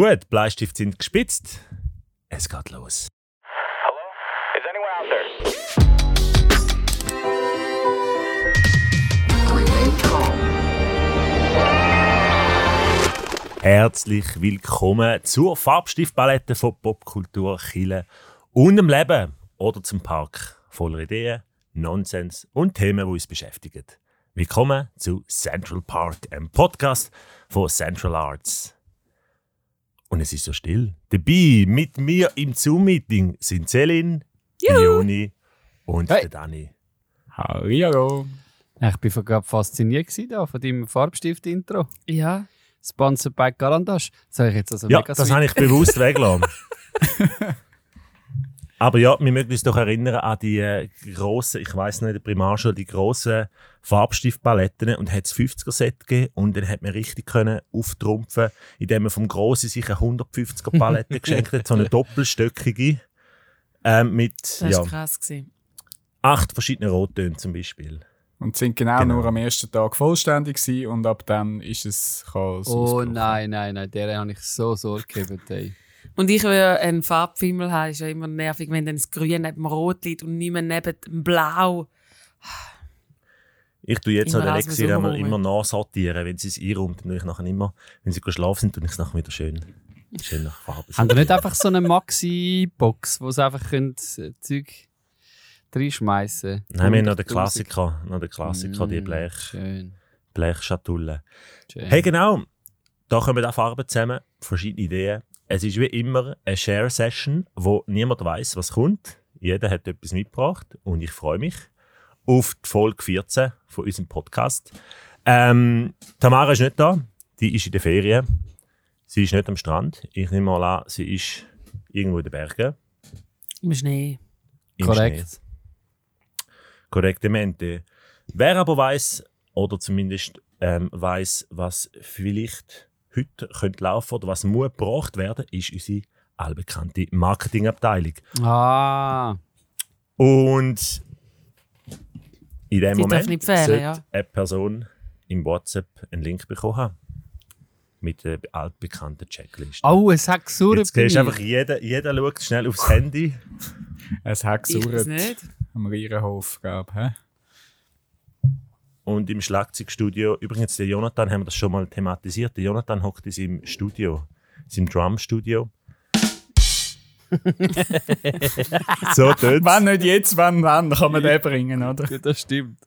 Gut, Bleistift sind gespitzt. Es geht los. Hello? Is anyone out there? Herzlich willkommen zur Farbstiftpalette von Popkultur, Chile und dem Leben oder zum Park voller Ideen, Nonsens und Themen, die uns beschäftigen. Willkommen zu Central Park, einem Podcast von Central Arts. Und es ist so still. Dabei mit mir im Zoom-Meeting sind Celine, Leonie und Hey. der Dani. Hallo. Ich war gerade fasziniert da von deinem Farbstift-Intro. Ja. Sponsored by Garandash. Das habe ich jetzt also Ja, mega das habe ich bewusst weggelassen. Aber ja, wir möchten uns doch erinnern an die äh, grossen, ich weiß nicht, der Primarschule, die grossen Farbstiftpaletten und hat es 50er-Set gegeben und dann hat man richtig können auftrumpfen, indem man vom Grossen sich eine 150er-Palette geschenkt hat, so eine doppelstöckige, ähm, mit Das war ja, krass. Gewesen. acht verschiedenen Rottönen zum Beispiel. Und sind genau, Genau. nur am ersten Tag vollständig gewesen und ab dann ist es Chaos. Oh nein, nein, nein, der habe ich so Sorge gehabt. Und ich, der einen Farbfimmel habe, ist ja immer nervig, wenn dann das Grün neben dem Rot liegt und nicht mehr neben dem Blau. Ich tue jetzt an Lexi so immer, rum. immer nachsortieren, wenn sie es einräumt. Dann tue ich nachher immer, wenn sie geschlafen sind, tue ich es nachher wieder schön, schön nach Farbe. Haben ihr nicht einfach so eine Maxi-Box, wo sie einfach könnt, äh, Zeug reinschmeißen Nein, wir haben noch den 100'000. Klassiker, noch den Klassiker, die Mm, Blech, Schön. Blechschatulle. schön. Hey, genau, da kommen auch Farben zusammen, verschiedene Ideen. Es ist wie immer eine Share-Session, wo niemand weiß, was kommt. Jeder hat etwas mitgebracht und ich freue mich auf die Folge 14 von unserem Podcast. Ähm, Tamara ist nicht da, die ist in der Ferien. Sie ist nicht am Strand. Ich nehme mal an, sie ist irgendwo in den Bergen. Im Schnee. im Korrekt. Schnee. Korrektemente. Wer aber weiß oder zumindest ähm, weiß, was vielleicht heute könnte laufen oder was muss gebracht werden, ist unsere allbekannte Marketingabteilung. Ah, Und in dem Die darf Moment fehlen, sollte ja. eine Person im WhatsApp einen Link bekommen haben. Mit der altbekannten Checkliste. oh, es hat gesurrt Jetzt siehst einfach, jeder, jeder schaut schnell aufs Handy. Es hat Ich weiß gesurrt nicht. am Rierenhof, glaube ich. Und im Schlagzeugstudio, übrigens, der Jonathan haben wir das schon mal thematisiert. Der Jonathan hockt in seinem Studio, in seinem Drumstudio. so tönt Wenn nicht jetzt, wenn dann, kann man den bringen, oder? Ja, das stimmt.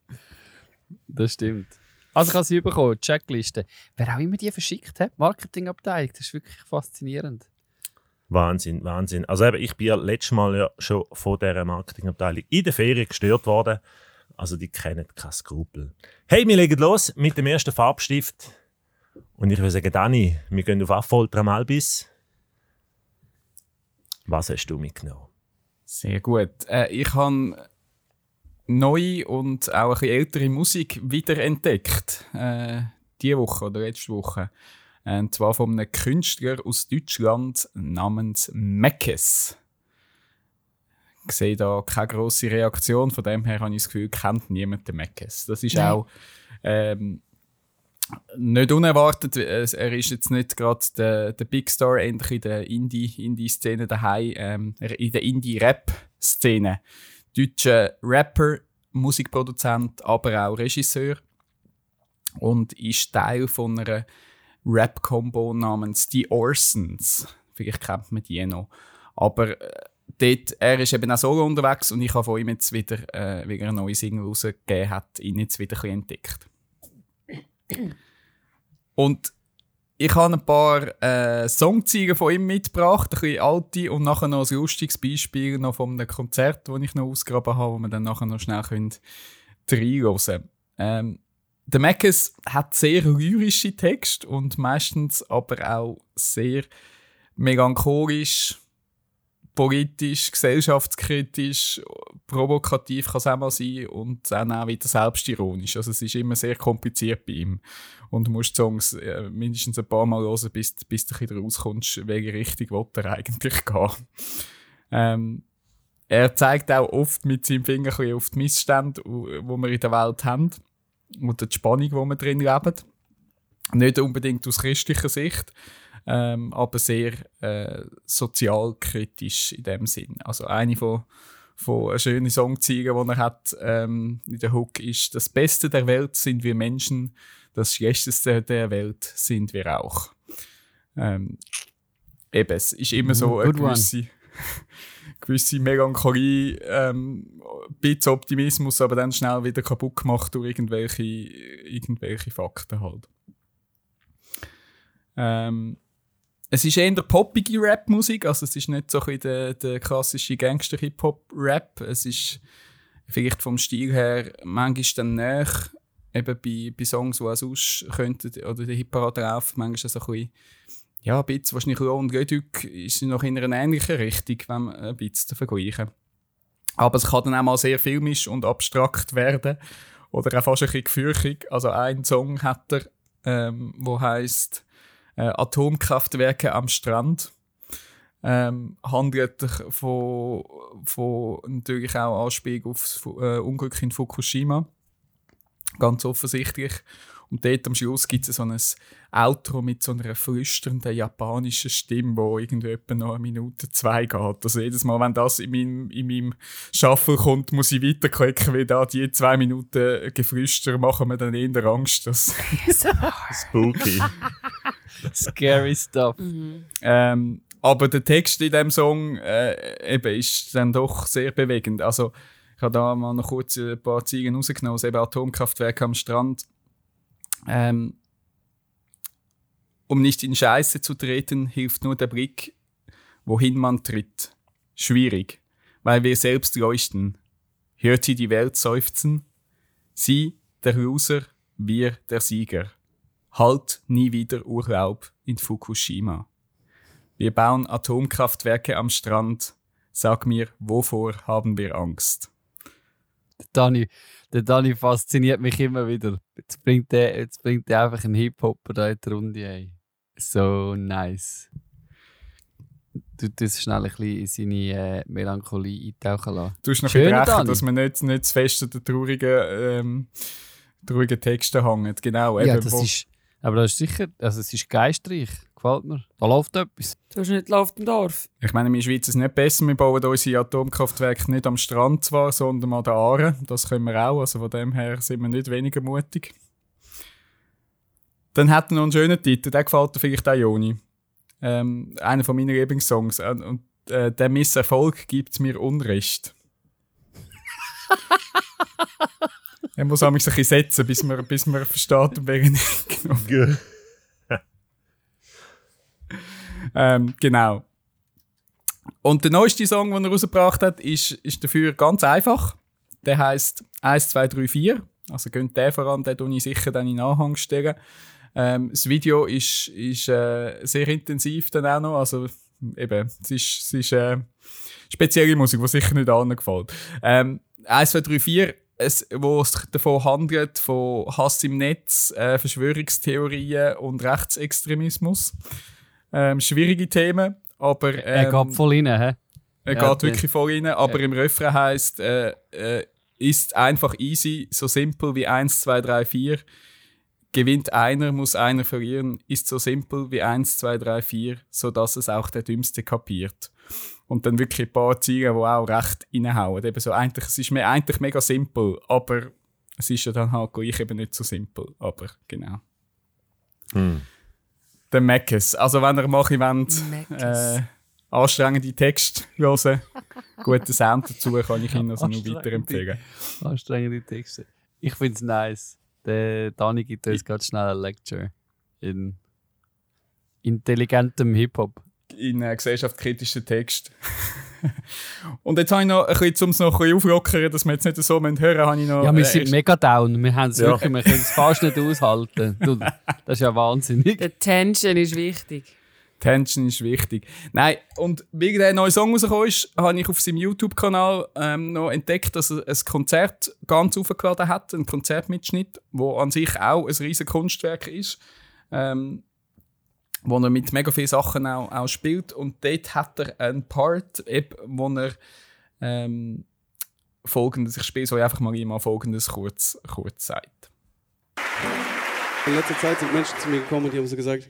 Das stimmt. Also ich habe sie bekommen, Checkliste. Wer auch immer die verschickt hat, Marketingabteilung, das ist wirklich faszinierend. Wahnsinn, Wahnsinn. Also eben, ich bin ja letztes Mal ja schon von dieser Marketingabteilung in der Ferien gestört worden. Also die kennen keine Skrupel. Hey, wir legen los mit dem ersten Farbstift. Und ich würde sagen, Dani, wir gehen auf Affolter Malbis. Was hast du mitgenommen? Sehr gut. Äh, ich habe neue und auch ein ältere Musik wiederentdeckt. Äh, diese Woche oder letzte Woche. Äh, Und zwar von einem Künstler aus Deutschland namens Meckes. Ich sehe da keine grosse Reaktion, von dem her habe ich das Gefühl, kennt niemand den Meckes. Das ist Nein. auch ähm, nicht unerwartet. Es- Er ist jetzt nicht gerade der, der Big Star endlich in der Indie- Indie-Szene daheim, ähm, in der Indie-Rap-Szene. Deutscher Rapper, Musikproduzent, aber auch Regisseur. Und ist Teil von einer Rap-Combo namens The Orsons. Vielleicht kennt man die noch. Aber äh, dort, er ist eben auch solo unterwegs und ich habe von ihm jetzt wieder, äh, wieder eine neue Single rausgegeben, hat ihn jetzt wieder ein entdeckt. Und ich habe ein paar äh, Songzeigen von ihm mitgebracht, ein bisschen alte und nachher noch ein lustiges Beispiel noch von einem Konzert, das ich noch ausgegraben habe, wo wir dann nachher noch schnell können. Ähm, der Mackes hat sehr lyrische Texte und meistens aber auch sehr melancholisch, politisch, gesellschaftskritisch, provokativ kann es auch mal sein und dann auch wieder selbstironisch. Also es ist immer sehr kompliziert bei ihm. Und du musst die Songs äh, mindestens ein paar Mal hören, bis, bis du wieder rauskommst, welche Richtung er eigentlich gehen. Ähm, er zeigt auch oft mit seinem Finger ein bisschen auf die Missstände, wo wir in der Welt haben und die Spannung, wo wir drin leben. Nicht unbedingt aus christlicher Sicht, ähm, aber sehr äh, sozialkritisch in dem Sinn. Also eine von von einer schönen Songzeige, die er hat ähm, in der Hook ist das Beste der Welt sind wir Menschen, das Schlechteste der Welt sind wir auch. Ähm, eben, es ist immer so eine gewisse, gewisse Melancholie, ähm, ein bisschen Optimismus, aber dann schnell wieder kaputt gemacht durch irgendwelche, irgendwelche Fakten halt. Ähm, es ist eher poppige Rap-Musik, also es ist nicht so ein der, der klassische Gangster-Hip-Hop-Rap. Es ist vielleicht vom Stil her manchmal dann näher, eben bei, bei Songs, die auch sonst könnten, oder der Hip-Parade laufen, manchmal so ein bisschen, ja, ein bisschen, wahrscheinlich und Redück ist noch in einer ähnlichen Richtung, wenn man ein bisschen vergleichen. Aber es kann dann auch mal sehr filmisch und abstrakt werden oder auch fast ein bisschen gefürchtig. Also ein Song hat er, ähm, wo heißt äh, Atomkraftwerke am Strand. Ähm, handelt von, von natürlich auch Anspielung auf das äh, Unglück in Fukushima. Ganz offensichtlich. Und dort am Schluss gibt es so ein Outro mit so einer flüsternden japanischen Stimme, wo irgendwie etwa noch eine Minute, zwei geht. Also jedes Mal, wenn das in meinem, in meinem Shuffle kommt, muss ich weiterklicken, weil da die zwei Minuten Geflüster machen mir dann eher Angst, dass Spooky. Scary stuff. Ähm, aber der Text in dem Song äh, eben ist dann doch sehr bewegend. Also ich habe da mal noch kurz ein paar Zeilen rausgenommen, also eben Atomkraftwerke am Strand. Ähm, um nicht in Scheiße zu treten, hilft nur der Blick, wohin man tritt. Schwierig, weil wir selbst leuchten. Hört sie die Welt seufzen? Sie, der Loser, wir, der Sieger. Halt nie wieder Urlaub in Fukushima. Wir bauen Atomkraftwerke am Strand. Sag mir, wovor haben wir Angst? Dani, der Dani fasziniert mich immer wieder. Jetzt bringt er, jetzt bringt er einfach einen Hip-Hopper da in die Runde. Ey. So nice. Du tust schnell ein bisschen in seine äh, Melancholie eintauchen lassen. Du hast noch ein recht, dass man nicht, nicht zu fest an den traurigen, ähm, traurigen Texten hängt. Genau, Ja, eben, das ist. Aber das ist sicher, also es ist geistreich. Gefällt mir. Da läuft etwas. Du hast nicht läuft im Dorf. Ich meine, in der Schweiz ist es nicht besser. Wir bauen unsere Atomkraftwerke nicht am Strand zwar, sondern an der Aare. Das können wir auch. Also von dem her sind wir nicht weniger mutig. Dann hat er noch einen schönen Titel. Der gefällt dir vielleicht auch Joni. Ähm, einer von meinen Lieblingssongs. Äh, Und äh, der Misserfolg gibt mir Unrecht. er muss auch ein bisschen setzen, bis man, bis man versteht, um welchen genau. Ähm, genau. Und der neueste Song, den er rausgebracht hat, ist, ist dafür ganz einfach. Der heißt 1, 2, 3, 4. Also geht der voran, den tue ich sicher dann in den Anhang stellen. Ähm, das Video ist, ist äh, sehr intensiv dann auch noch. Also eben, es ist, es ist äh, spezielle Musik, die sicher nicht allen gefällt. Ähm, 1, 2, 3, 4, es, wo es davon handelt, von Hass im Netz, äh, Verschwörungstheorien und Rechtsextremismus. Ähm, schwierige Themen, aber ähm, er geht voll rein, hä? er Ja, geht wirklich voll rein, aber im Refrain heißt äh, äh, ist einfach easy, so simpel wie 1, 2, 3, 4. Gewinnt einer, muss einer verlieren, ist so simpel wie 1, 2, 3, 4, sodass es auch der Dümmste kapiert. Und dann wirklich ein paar Ziele, die auch recht reinhauen. Eben so, eigentlich, es ist mir eigentlich mega simpel, aber es ist ja dann halt gleich eben nicht so simpel. Aber genau. Hm. Der Meckes. Also wenn ihr Meckes. wollt, äh, anstrengende Texte hören guten Sound dazu, kann ich Ihnen also nur weiterempfehlen. Anstrengende Texte. Ich finde es nice. Der Dani gibt uns ganz schnell eine Lecture in intelligentem Hip-Hop. In äh, gesellschaftskritischen Text. Und jetzt habe ich noch ein bisschen, um es noch ein bisschen auflockern, dass wir jetzt nicht so hören müssen, habe ich noch... Ja, wir äh, sind erst- mega down. Wir haben es Ja. wirklich, wir können es fast nicht aushalten. Du, das ist ja wahnsinnig. Der Tension ist wichtig. Tension ist wichtig. Nein, und wie der neue Song rausgekommen ist, habe ich auf seinem YouTube-Kanal ähm, noch entdeckt, dass er ein Konzert ganz aufgeladen hat, ein Konzertmitschnitt, wo an sich auch ein riesen Kunstwerk ist, ähm, wo er mit mega vielen Sachen auch, auch spielt. Und dort hat er einen Part, eben, wo er ähm, folgendes, ich spiele so einfach mal immer folgendes kurz, kurz sagt. In letzter Zeit sind Menschen zu mir gekommen und die haben so gesagt,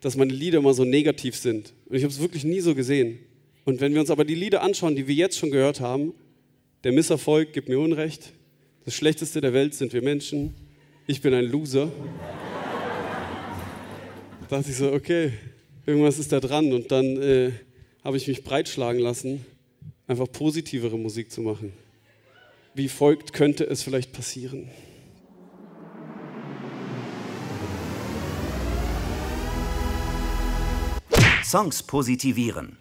dass meine Lieder immer so negativ sind. Und ich habe es wirklich nie so gesehen. Und wenn wir uns aber die Lieder anschauen, die wir jetzt schon gehört haben, der Misserfolg gibt mir Unrecht, das Schlechteste der Welt sind wir Menschen, ich bin ein Loser, dachte ich so, okay, irgendwas ist da dran. Und dann äh, habe ich mich breitschlagen lassen, einfach positivere Musik zu machen. Wie folgt könnte es vielleicht passieren? Songs positivieren.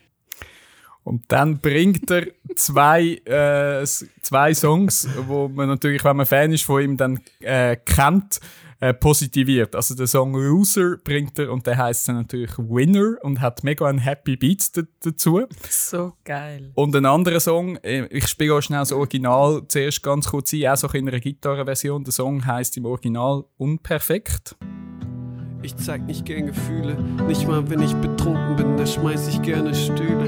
Und dann bringt er zwei, äh, zwei Songs, wo man natürlich, wenn man Fan ist von ihm, dann äh, kennt, äh, positiviert. Also der Song Loser bringt er und der heißt dann natürlich Winner und hat mega einen Happy Beat dazu. So geil. Und ein anderer Song, äh, ich spiele auch schnell das Original zuerst ganz kurz ein, auch so in einer Gitarrenversion. Der Song heißt im Original Unperfekt. Ich zeig nicht gern Gefühle, nicht mal wenn ich betrunken bin, da schmeiß ich gerne Stühle.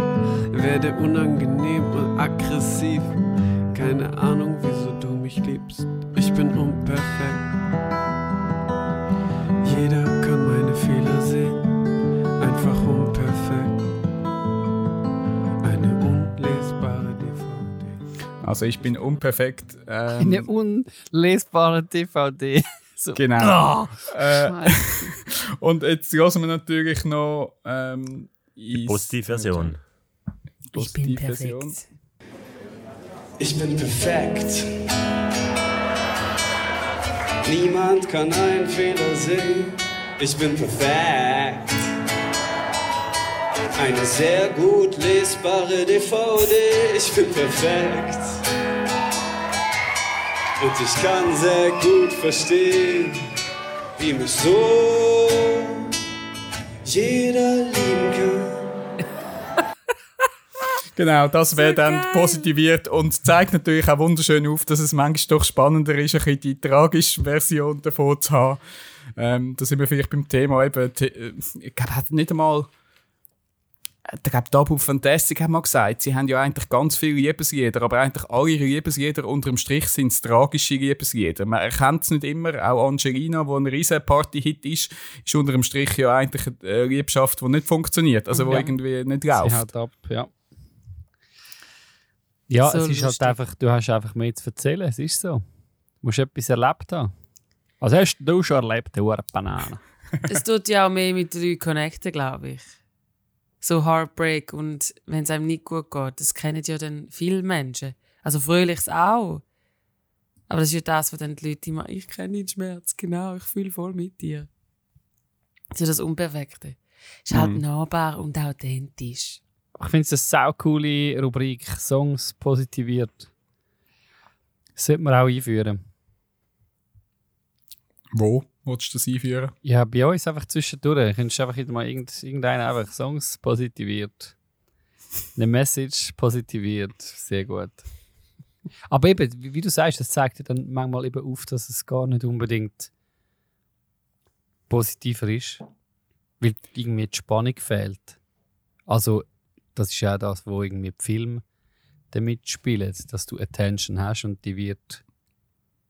Werde unangenehm und aggressiv. Keine Ahnung, wieso du mich liebst. Ich bin unperfekt. Also ich bin unperfekt. Ähm, Eine unlesbare DVD. so. Genau. Äh, Scheiße. und jetzt hören wir natürlich noch ähm, ins- Positivversion. Ich bin perfekt. Ich bin perfekt. Niemand kann einen Fehler sehen. Ich bin perfekt. Eine sehr gut lesbare DVD. Ich bin perfekt. Und ich kann sehr gut verstehen, wie mich so jeder lieben kann. Genau, das wäre dann positiviert und zeigt natürlich auch wunderschön auf, dass es manchmal doch spannender ist, ein bisschen die tragische Version davon zu haben. Ähm, da sind wir vielleicht beim Thema eben, äh, ich glaube, hat nicht einmal, ich glaube, Tabu Fantastic hat mal gesagt, sie haben ja eigentlich ganz viele Liebeslieder, aber eigentlich alle ihre Liebeslieder unterm Strich sind es tragische Liebeslieder. Man erkennt es nicht immer, auch Angelina, wo ein riesen Party-Hit ist, ist unterm Strich ja eigentlich eine Liebschaft, die nicht funktioniert, also wo Ja. irgendwie nicht Sie läuft. haut ab, ja. Ja, So es ist halt einfach, du hast einfach mehr zu erzählen, es ist so. Du musst etwas erlebt haben. Was hast du schon erlebt, du Banane? Es tut ja auch mehr mit den Leuten connecten, glaube ich. So Heartbreak und wenn es einem nicht gut geht, das kennen ja dann viele Menschen. Also Fröhliches auch. Aber das ist ja das, was dann die Leute immer, ich kenne den Schmerz, genau, ich fühle voll mit dir. So das Unperfekte. Ist halt Mhm. nahbar und authentisch. Ich finde es eine sau coole Rubrik, Songs positiviert. Das sollte man auch einführen. Wo willst du das einführen? Ja, bei uns einfach zwischendurch. Könntest du einfach wieder mal irgend, irgendeinen einfach Songs positiviert. Eine Message positiviert. Sehr gut. Aber eben, wie, wie du sagst, das zeigt ja dann manchmal eben auf, dass es gar nicht unbedingt positiver ist. Weil irgendwie die Spannung fehlt. Also, das ist ja das, wo irgendwie die Filme damit spielen, dass du Attention hast und die wird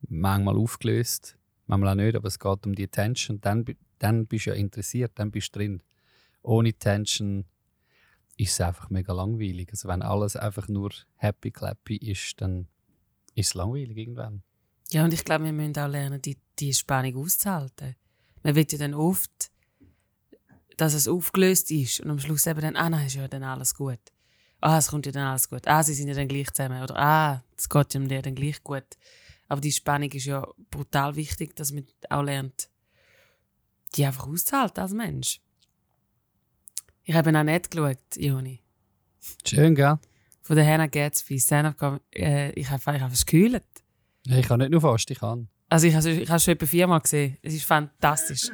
manchmal aufgelöst, manchmal auch nicht, aber es geht um die Attention. Dann, dann bist du ja interessiert, dann bist du drin. Ohne Attention ist es einfach mega langweilig. Also wenn alles einfach nur happy clappy ist, dann ist es langweilig irgendwann. Ja, und ich glaube, wir müssen auch lernen, die, die Spannung auszuhalten. Man will ja dann oft, dass es aufgelöst ist und am Schluss eben dann, ah nein, ist ja dann alles gut. Ah, es kommt ja dann alles gut. Ah, sie sind ja dann gleich zusammen. Oder ah, es geht ja dann gleich gut. Aber die Spannung ist ja brutal wichtig, dass man auch lernt, die einfach auszuhalten als Mensch. Ich habe auch nicht geschaut, Joni. Schön, gell? Von der Hannah Gatsby, Stand-up äh, ich habe fast gekühlt. Ich kann nicht nur fast, ich kann. Also ich habe ich habe es schon etwa viermal gesehen. Es ist fantastisch.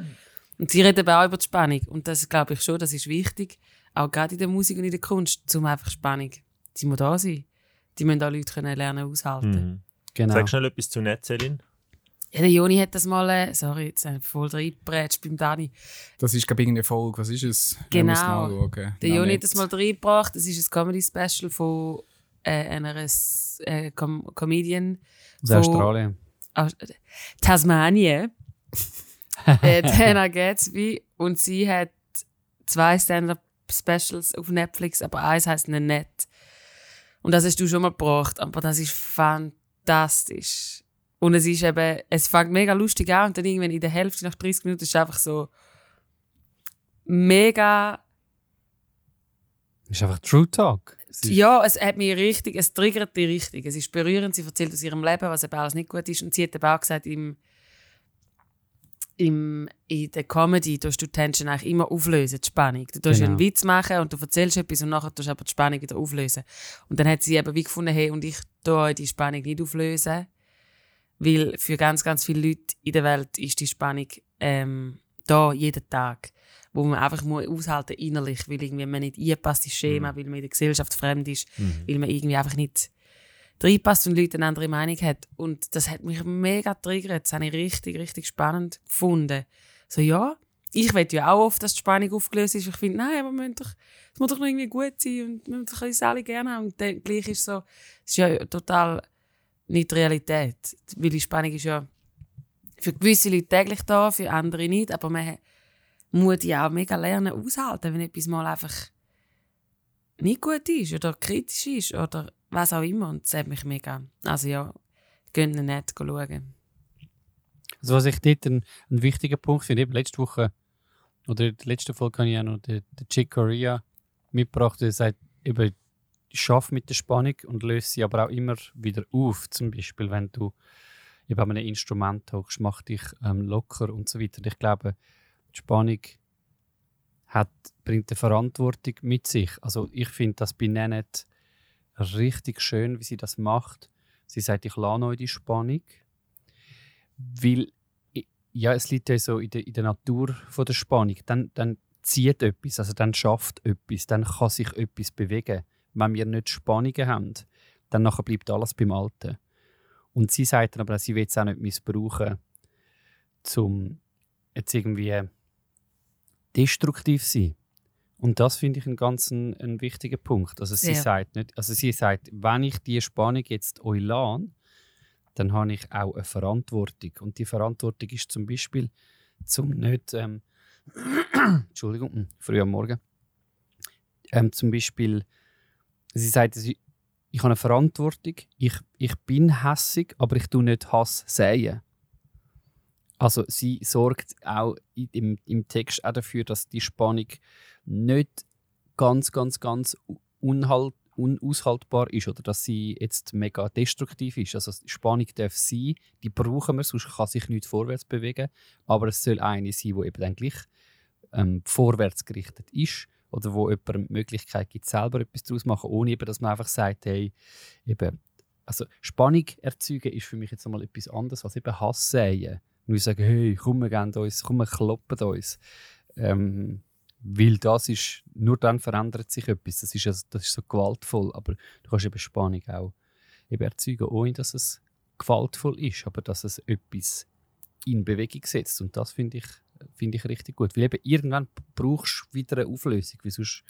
Und sie reden aber auch über die Spannung. Und das glaube ich schon, das ist wichtig. Auch gerade in der Musik und in der Kunst, um einfach Spannung. Die muss da sein. Die müssen auch Leute können lernen aushalten. Mhm. Genau. Sag schnell etwas zu Netzelin. Ja, der Joni hat das mal, äh, sorry, jetzt habe ich voll reingeprätscht beim Dani. Das ist, glaube ich, irgendeine Folge. Was ist es? Genau. Der Noch Joni nicht. hat das mal reingebracht. Das ist ein Comedy-Special von äh, einer äh, Com Comedian Aus von- Australien. aus Tasmanien. äh, die Hannah Gatsby. Und sie hat zwei Stand-Up-Specials auf Netflix, aber eins heißt Nett. Und das hast du schon mal gebracht, aber das ist fantastisch. Und es ist eben, es fängt mega lustig an und dann irgendwann in der Hälfte, nach 30 Minuten, ist es einfach so mega ist einfach True Talk. Es ja, es hat mich richtig, es triggert dich richtig. Es ist berührend. Sie erzählt aus ihrem Leben, was eben alles nicht gut ist. Und sie hat eben auch gesagt, im, im, in der Comedy tust du die Tension eigentlich immer auflösen, die Spannung. Du tust Genau. einen Witz machen und du erzählst etwas und nachher tust du aber die Spannung wieder auflösen. Und dann hat sie eben wie gefunden, hey, und ich tue die Spannung nicht auflösen, weil für ganz, ganz viele Leute in der Welt ist die Spannung ähm, da, jeden Tag wo man einfach muss aushalten innerlich, weil irgendwie man nicht einpasst ins Schema, weil man in der Gesellschaft fremd ist, weil man irgendwie einfach nicht reinpasst und Leute eine andere Meinung hat. Und das hat mich mega triggert. Das habe ich richtig, richtig spannend gefunden. So, ja, ich will ja auch oft, dass die Spannung aufgelöst ist. Ich finde, nein, aber es muss doch noch irgendwie gut sein und wir müssen uns alle gerne haben. Und dann gleich ist so, es ist ja total nicht Realität. Weil die Spannung ist ja für gewisse Leute täglich da, für andere nicht. Aber man muss ja auch mega lernen aushalten, wenn etwas mal einfach nicht gut ist oder kritisch ist oder was auch immer. Und das hat mich mega. Also ja, gehen nicht schauen. Also was ich dort einen, einen wichtigen Punkt finde, eben letzte Woche oder in der letzten Folge habe ich auch noch den, den Chick Corea mitgebracht, der sagt, eben, schaff mit der Spannung und löse sie aber auch immer wieder auf. Zum Beispiel, wenn du eben an einem Instrument hockst, mach dich ähm, locker und so weiter. Und ich glaube, die Spannung hat, bringt eine Verantwortung mit sich. Also ich finde das bei Nanette richtig schön, wie sie das macht. Sie sagt, ich lade euch die Spannung, weil ja, es liegt ja so in der, in der Natur von der Spannung. Dann, dann zieht etwas, also dann schafft etwas, dann kann sich etwas bewegen. Wenn wir nicht Spannungen haben, dann nachher bleibt alles beim Alten. Und sie sagt dann aber, sie will es auch nicht missbrauchen, zum jetzt irgendwie destruktiv zu sein. Und das finde ich einen ganz einen, wichtigen Punkt. Also sie Sehr. sagt nicht, also sie sagt, wenn ich die Spannung jetzt euch lasse, dann habe ich auch eine Verantwortung. Und die Verantwortung ist zum Beispiel, zum nicht, ähm, Entschuldigung, hm, früh am Morgen, ähm, zum Beispiel, sie sagt, ich habe eine Verantwortung, ich, ich bin hässig, aber ich tue nicht Hass säen. Also sie sorgt auch im, im Text auch dafür, dass die Spannung nicht ganz, ganz, ganz unhalt, unaushaltbar ist oder dass sie jetzt mega destruktiv ist. Also Spannung darf sein, die brauchen wir, sonst kann sich nicht vorwärts bewegen. Aber es soll eine sein, die eben dann gleich ähm, vorwärts gerichtet ist oder wo jemand die Möglichkeit gibt, selber etwas daraus zu machen, ohne eben, dass man einfach sagt, hey, eben, also Spannung erzeugen ist für mich jetzt einmal etwas anderes als eben Hass säen. Wir sagen, hey, komm, wir geben uns, komm, wir kloppen uns. Ähm, weil das ist, nur dann verändert sich etwas. Das ist, also, das ist so gewaltvoll. Aber du kannst eben Spannung auch eben erzeugen, ohne dass es gewaltvoll ist, aber dass es etwas in Bewegung setzt. Und das finde ich, finde ich richtig gut. Weil eben irgendwann brauchst du wieder eine Auflösung, weil sonst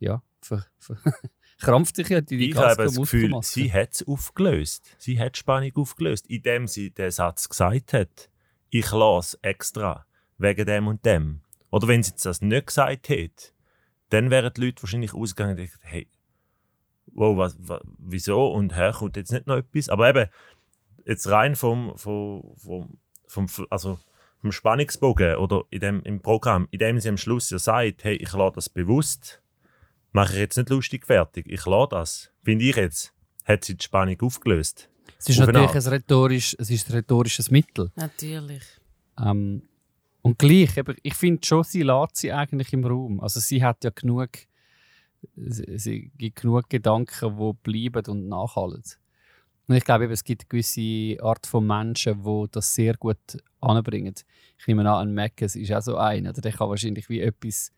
ja, ver, ver, krampft sich ja die, Ich habe das Gefühl, sie hat es aufgelöst. Sie hat Spannung aufgelöst, indem sie den Satz gesagt hat. Ich lasse extra, wegen dem und dem. Oder wenn sie jetzt das nicht gesagt hätte, dann wären die Leute wahrscheinlich ausgegangen und gedacht, hey, wow, was, was, wieso und her kommt jetzt nicht noch etwas. Aber eben, jetzt rein vom, vom, vom, vom, also vom Spannungsbogen oder in dem, im Programm, in dem sie am Schluss ja sagt, hey, ich lasse das bewusst, mache ich jetzt nicht lustig fertig, ich lasse das. Finde ich jetzt, hat sie die Spannung aufgelöst. es ist natürlich ein, rhetorisch, es ist ein rhetorisches Mittel. Natürlich. Ähm, und gleich, eben, ich finde schon, sie lässt sie eigentlich im Raum. Also sie hat ja genug, sie, gibt genug Gedanken, die bleiben und nachhalten. Und ich glaube, eben, es gibt eine gewisse Art von Menschen, die das sehr gut anbringen. Ich nehme an, ein Mackes ist auch so einer. Der kann wahrscheinlich wie etwas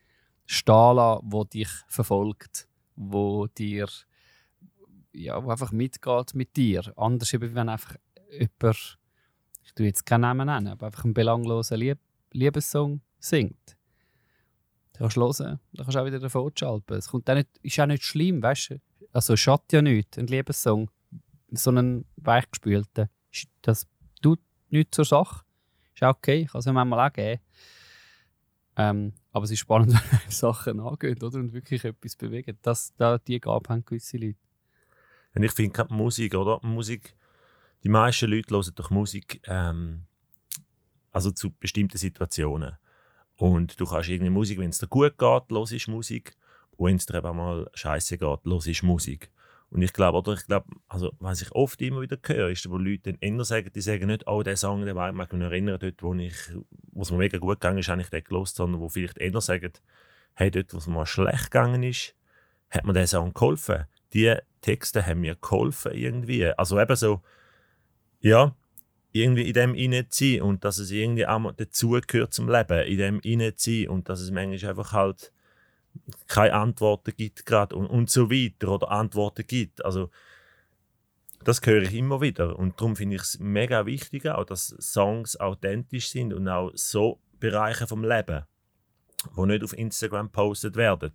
stehen lassen, wo dich verfolgt, wo dir ja, wo einfach mitgeht mit dir. Anders eben, wenn einfach jemand ich tue jetzt keinen Namen nennen, aber einfach einen belanglosen Lieb Liebessong singt. Da kannst du hören, da kannst du auch wieder davon schalten. Es kommt auch nicht, ist auch nicht schlimm, weißt du? Also es schadet ja nichts, ein Liebessong, so einen weichgespülten. Das tut nichts zur Sache. Ist auch okay, kann es ja manchmal auch geben. Ähm, Aber es ist spannend, wenn Sachen angehen oder? und wirklich etwas bewegen. Das, da, die Gabe haben gewisse Leute. Und ich finde Musik, oder? Musik, die meisten Leute hören doch Musik ähm, also zu bestimmten Situationen. Und du kannst irgendwie Musik, wenn es dir gut geht, hörst Musik. Und wenn es dir eben mal scheiße geht, hörst Musik. Und ich glaube, oder ich glaube, also was ich oft immer wieder höre, ist, wo Leute dann eher sagen, die sagen nicht, oh, der Song, der war, ich mich erinnern, dort, wo ich, wo es mir mega gut gegangen ist, habe ich den gelost, sondern wo vielleicht eher sagen, hey, dort, wo es mir mal schlecht gegangen ist, hat mir der Song geholfen. Die Texte haben mir geholfen irgendwie. Also eben so, ja, irgendwie in dem reinziehen und dass es irgendwie auch mal dazugehört zum Leben, in dem reinziehen und dass es manchmal einfach halt keine Antworten gibt gerade und, und so weiter oder Antworten gibt. Also das höre ich immer wieder und darum finde ich es mega wichtig auch, dass Songs authentisch sind und auch so Bereiche vom Leben, wo nicht auf Instagram postet werden,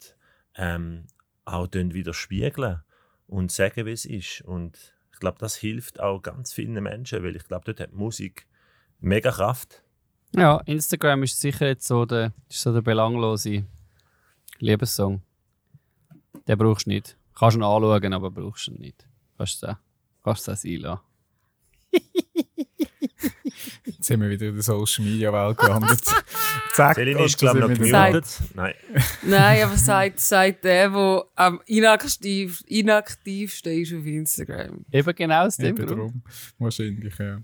ähm, auch wieder spiegeln und sagen, wie es ist. Und ich glaube, das hilft auch ganz vielen Menschen, weil ich glaube, dort hat Musik mega Kraft. Ja, Instagram ist sicher jetzt so der, ist so der belanglose Liebessong. Den brauchst du nicht. Kannst du ihn anschauen, aber brauchst du ihn nicht. Kannst du das einlassen. Jetzt sind wir wieder in der Social Media Welt gelandet. Zack, Celine ist, glaube ich, noch sind gemutet. Nein. Nein, aber sagt, sagt der, der am inaktiv, inaktivsten ist auf Instagram. Eben genau aus dem Eben Grund. drum. Wahrscheinlich, ja.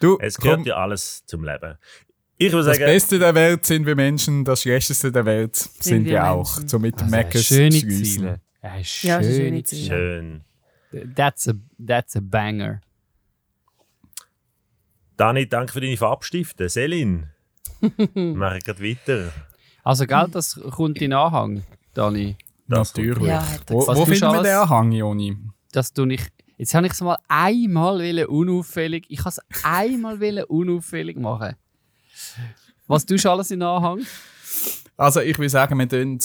Du, Es gehört komm, ja alles zum Leben. Ich würde das sagen, Beste der Welt sind wir Menschen, das Schlechteste der Welt sind, wir wir auch. Menschen. So mit dem Also, Mackes schöne. Ziele. Ja, schöne Ziele. schön. That's a, that's a banger. Dani, danke für deine Farbstifte. Selin, mache ich gerade weiter. Also, gell, das kommt in Anhang, Dani. Das Natürlich. Ja, wo wo wir alles? den Anhang, Joni? Dass du nicht. Jetzt habe ich es mal einmal unauffällig. Ich habe es einmal unauffällig machen. Was tust du alles in Anhang? Also ich will sagen, wir tun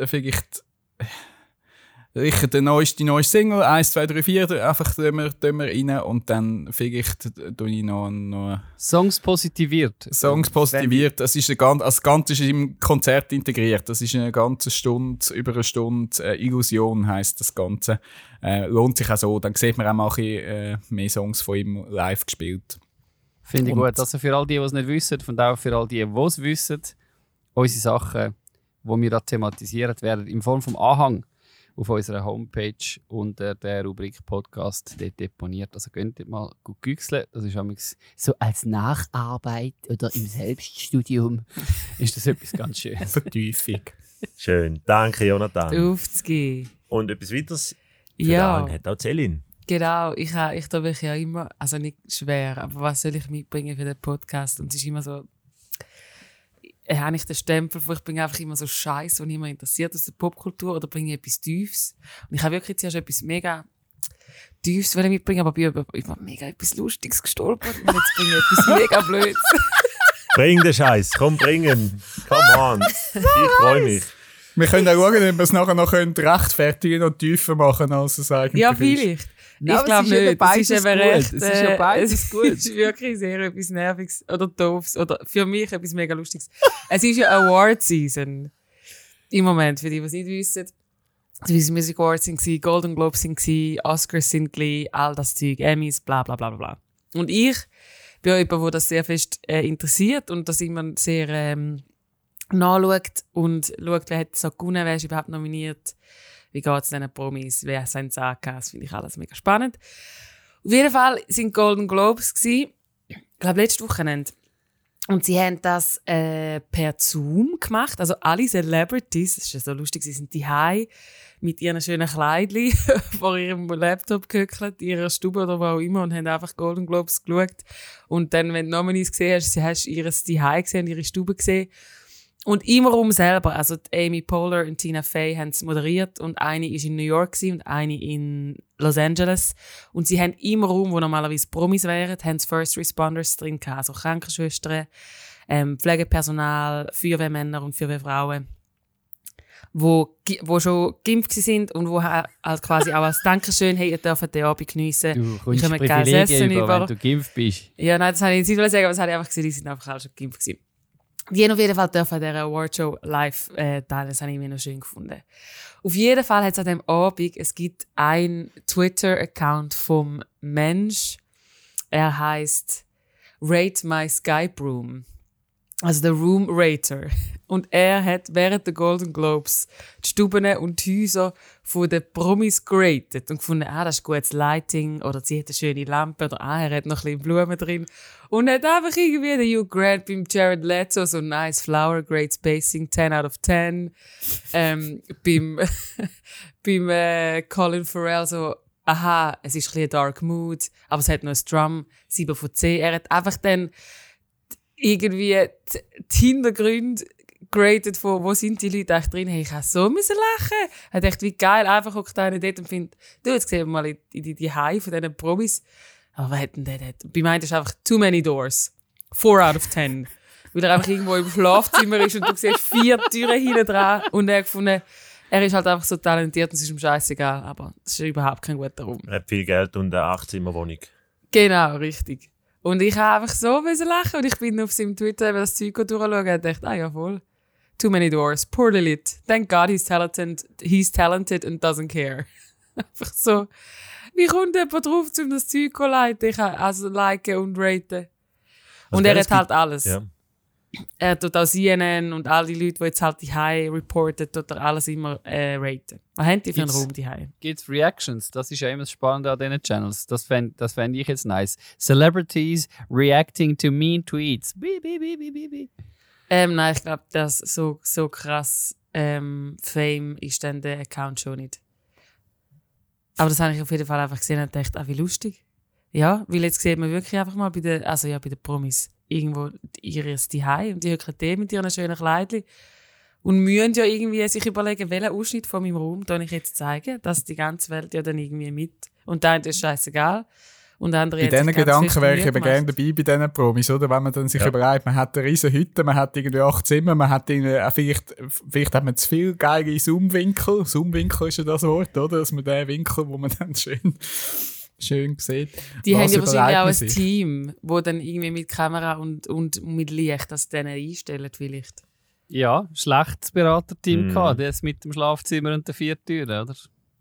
vielleicht sicher die neueste, die neueste Single, 1, 2, 3, 4, einfach tun wir, tun wir rein und dann vielleicht tue ich noch, noch Songs positiviert. Songs positiviert. Das ist ein ganz, das Ganze ist im Konzert integriert. Das ist eine ganze Stunde, über eine Stunde. Äh, Illusion heisst das Ganze. Äh, lohnt sich auch so. Dann sieht man auch mal ein bisschen, äh, mehr Songs von ihm live gespielt. Finde ich Und- gut. Also für all die, die es nicht wissen, und auch für all die, die es wissen, unsere Sachen, die wir da thematisieren, werden in Form vom Anhang auf unserer Homepage unter der Rubrik Podcast dort deponiert. Also könnt ihr mal gut güchseln. Das ist amigs so als Nacharbeit oder im Selbststudium ist das etwas ganz Schönes. Vertiefung. Schön. Danke, Jonathan. Aufzugehen. Und etwas weiteres für den Ja, hat auch Selin. genau. Ich, ich tue mich ja immer, also nicht schwer, aber was soll ich mitbringen für den Podcast? Und es ist immer so, habe ich den Stempel von, ich bin einfach immer so scheiße und immer interessiert aus der Popkultur oder bringe ich etwas Tiefes. Und ich habe wirklich zuerst etwas mega Tiefes wollen mitbringen, aber bin über, über mega etwas Lustiges gestolpert und jetzt bringe ich etwas mega Blödes. Bring den Scheiß, komm bringen. Come on. Ich freue mich. Wir können auch schauen, ob wir es nachher noch können rechtfertigen und tiefer machen, als es eigentlich Ja, ist. Nein, ich glaube es nicht. Es ist beides eben gut. recht. Es ist ja äh, beides es gut. ist wirklich sehr etwas Nerviges oder Doofes oder für mich etwas mega Lustiges. es ist ja Award Season. Im Moment, für die, die es nicht wissen. Die Swiss Music Awards sind gewesen, Golden Globes sind gewesen, Oscars sind gewesen, all das Zeug, Emmys, bla bla bla bla bla. Und ich bin jemand, der das sehr fest äh, interessiert und das immer sehr ähm, nachschaut und schaut, wer hat so gewonnen, wer ist überhaupt nominiert, wie geht es diesen Promis, wer es angehört, das finde ich alles mega spannend. Auf jeden Fall sind Golden Globes ich glaube letztes Wochenende. Und sie haben das äh, per Zoom gemacht. Also alle Celebrities, das ist ja so lustig, sie sind die mit ihren schönen Kleidchen vor ihrem Laptop gehöckelt, ihrer Stube oder wo auch immer und haben einfach Golden Globes geschaut. Und dann, wenn du Nominees gesehen hast, hast du ihres Zuhause gesehen, ihre Stube gesehen. Und immer um selber, also Amy Poehler und Tina Fey haben es moderiert und eine ist in New York und eine in Los Angeles. Und sie haben immer rum, wo normalerweise Promis wären, haben First Responders drin gehabt, also Krankenschwestern, ähm, Pflegepersonal, Feuerwehrmänner und Feuerwehrfrauen, wo, wo schon geimpft sind und wo ha- halt quasi auch als Dankeschön, hey, ihr dürft den Abend geniessen. Du kommst Privilegien Essen über, über. wenn du geimpft bist. Ja, nein, das habe ich nicht sagen, aber das habe ich einfach gesehen, die sind einfach alle schon geimpft gewesen. Die haben auf jeden Fall dürfen an dieser Awardshow live äh, teilen. Das habe ich mir noch schön gefunden. Auf jeden Fall hat es an dem Abend, es gibt einen Twitter-Account vom Mensch. Er heißt Rate My Skype Room. Also der Room Rater. Und er hat während der Golden Globes die Stuben und die Häuser von den Promis geratet und gefunden, ah, das ist gutes Lighting oder sie hat eine schöne Lampe oder ah, er hat noch ein bisschen Blumen drin. Und hat einfach irgendwie den Hugh Grant beim Jared Leto so nice flower, great spacing, 10 out of 10. Ähm, beim beim äh, Colin Farrell so, aha, es ist ein bisschen dark mood, aber es hat noch ein Drum, 7 von 10. Er hat einfach dann irgendwie die, Hintergründe geratet von, wo sind die Leute echt drin? Hey, ich habe so müssen lachen. Hat echt wie geil. Einfach guckt einer dort und findet, du, jetzt sehen wir mal in die, die, die High von diesen Promis. Aber was hat denn der dort? Bei mir ist einfach too many doors. Four out of ten. Weil er einfach irgendwo im Schlafzimmer ist und du siehst vier Türen hinten dran und er gefunden, er ist halt einfach so talentiert und es ist ihm scheißegal. Aber das ist überhaupt kein guter Raum. Er hat viel Geld und eine Achtzimmerwohnung. Genau, richtig. Und ich habe einfach so müssen lachen und ich bin auf seinem Twitter eben das Zeug durchschauen und dachte, ah ja voll. Too many doors. Poor Lilith. Thank God he's talented, he's talented and doesn't care. einfach so. Wie kommt jemand drauf, um das Zeug zu leiten? Ich also liken und raten. Also und er hat halt alles. Ja. Er tut auch CNN und all die Leute, die jetzt halt die High reporten, tut er alles immer äh, raten. Was haben die für einen Raum die High? Gibt Reactions? Das ist ja immer das Spannende an diesen Channels. Das fände das fänd ich jetzt nice. Celebrities reacting to mean tweets. Bi, bi, bi, bi, bi, bi. Ähm, nein, ich glaube, das so, so krass ähm, Fame ist dann der Account schon nicht. Aber das habe ich auf jeden Fall einfach gesehen und gedacht, ah, wie lustig. Ja, weil jetzt sieht man wirklich einfach mal bei den, also ja, bei den Promis irgendwo ihres Zuhause und die hören die mit ihren schönen Kleidchen und müssen ja irgendwie sich überlegen, welchen Ausschnitt von meinem Raum kann ich jetzt zeigen, dass die ganze Welt ja dann irgendwie mit. Und eine ist scheißegal und der andere Bei diesen Gedanken wäre ich eben gerne dabei bei diesen Promis, oder? Wenn man dann sich Ja. überlegt, man hat eine riesen Hütte, man hat irgendwie acht Zimmer, man hat irgendwie, auch vielleicht, vielleicht hat man zu viel geile Zoomwinkel. Zoomwinkel ist ja das Wort, oder? Dass man den Winkel, wo man dann schön, schön sieht. Die haben ja wahrscheinlich auch ein sich? Team, wo dann irgendwie mit Kamera und, und mit Licht das dann einstellen vielleicht. Ja, schlechtes Beraterteam Mhm. gehabt, das mit dem Schlafzimmer und den vier Türen, oder?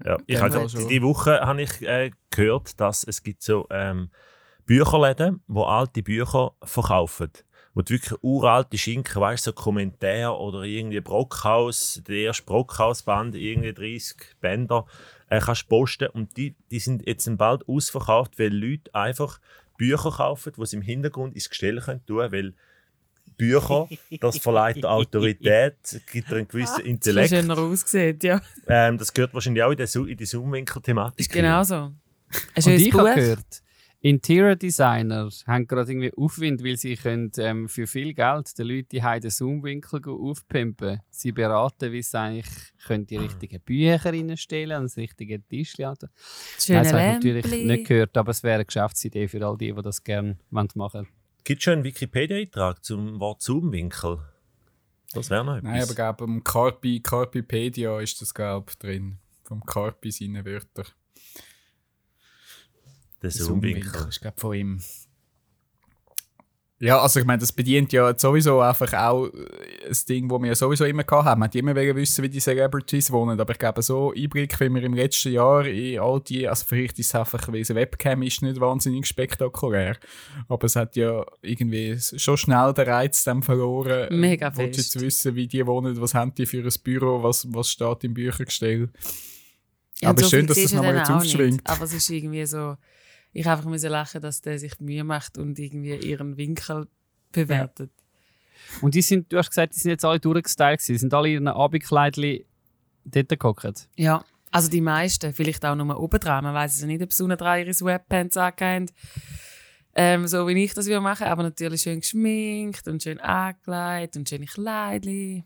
Ja, ich habe Fall die, Woche habe ich äh, gehört, dass es gibt so ähm, Bücherläden, wo alte Bücher verkaufen. Wo du wirklich uralte Schinken, weißt du, so Kommentar oder irgendwie Brockhaus, der erste Brockhaus-Band, irgendwie 30 Bänder, äh, kannst posten. Und die, die sind jetzt bald ausverkauft, weil Leute einfach Bücher kaufen, die sie im Hintergrund ins Gestell können tun weil Bücher, das verleiht Autorität, gibt einen gewissen Das Intellekt. schöner ausgesehen, ja. Ähm, das gehört wahrscheinlich auch in, der Su in die Zoom-Winkel-Thematik. Ist genau so. Ein Und schönes ich Buch. habe gehört, Interior Designer haben gerade irgendwie Aufwind, weil sie können, ähm, für viel Geld den Leuten die den Zoomwinkel aufpimpen Sie beraten, wie sie eigentlich können die richtigen Bücher reinstellen und das richtige Tischchen haben. Schöne das habe ich natürlich nicht gehört, aber es wäre eine Geschäftsidee für all die, die das gerne machen wollen. Gibt es schon einen Wikipedia-Eintrag zum Wort Zoom-Winkel? Das wäre noch etwas. Nein, aber glaube im Carpi, Carpipedia ist das gelb drin. Vom Carpi seine Wörter. Der Zoom-Winkel. ist glaube von ihm. Ja, also ich meine, das bedient ja sowieso einfach auch äh, ein Ding, das wir ja sowieso immer gehabt haben. Man hat immer wissen, wie die Celebrities wohnen, aber ich glaube, so Einblick, wie wir im letzten Jahr in all die, also vielleicht ist es einfach, weil es Webcam ist, nicht wahnsinnig spektakulär, aber es hat ja irgendwie schon schnell den Reiz dann verloren. Mega Willst du fest. jetzt wissen, wie die wohnen, was haben die für ein Büro, was, was steht im Büchergestell. Ja, aber schön, viel dass das nochmal jetzt auch nicht. aufschwingt. Aber es ist irgendwie so, ich einfach müssen lachen, dass der sich Mühe macht und irgendwie ihren Winkel bewertet. Und die sind, du hast gesagt, die sind jetzt alle durchgestylt gewesen. Die sind alle in ihren Abendkleidchen dort gehockt. Ja, also die meisten, vielleicht auch nur oben dran. Man weiß es ja nicht, ob sie unten dran ihre Sweatpants angehängt ähm, so wie ich das würde machen, aber natürlich schön geschminkt und schön angekleidet und schöne Kleidchen.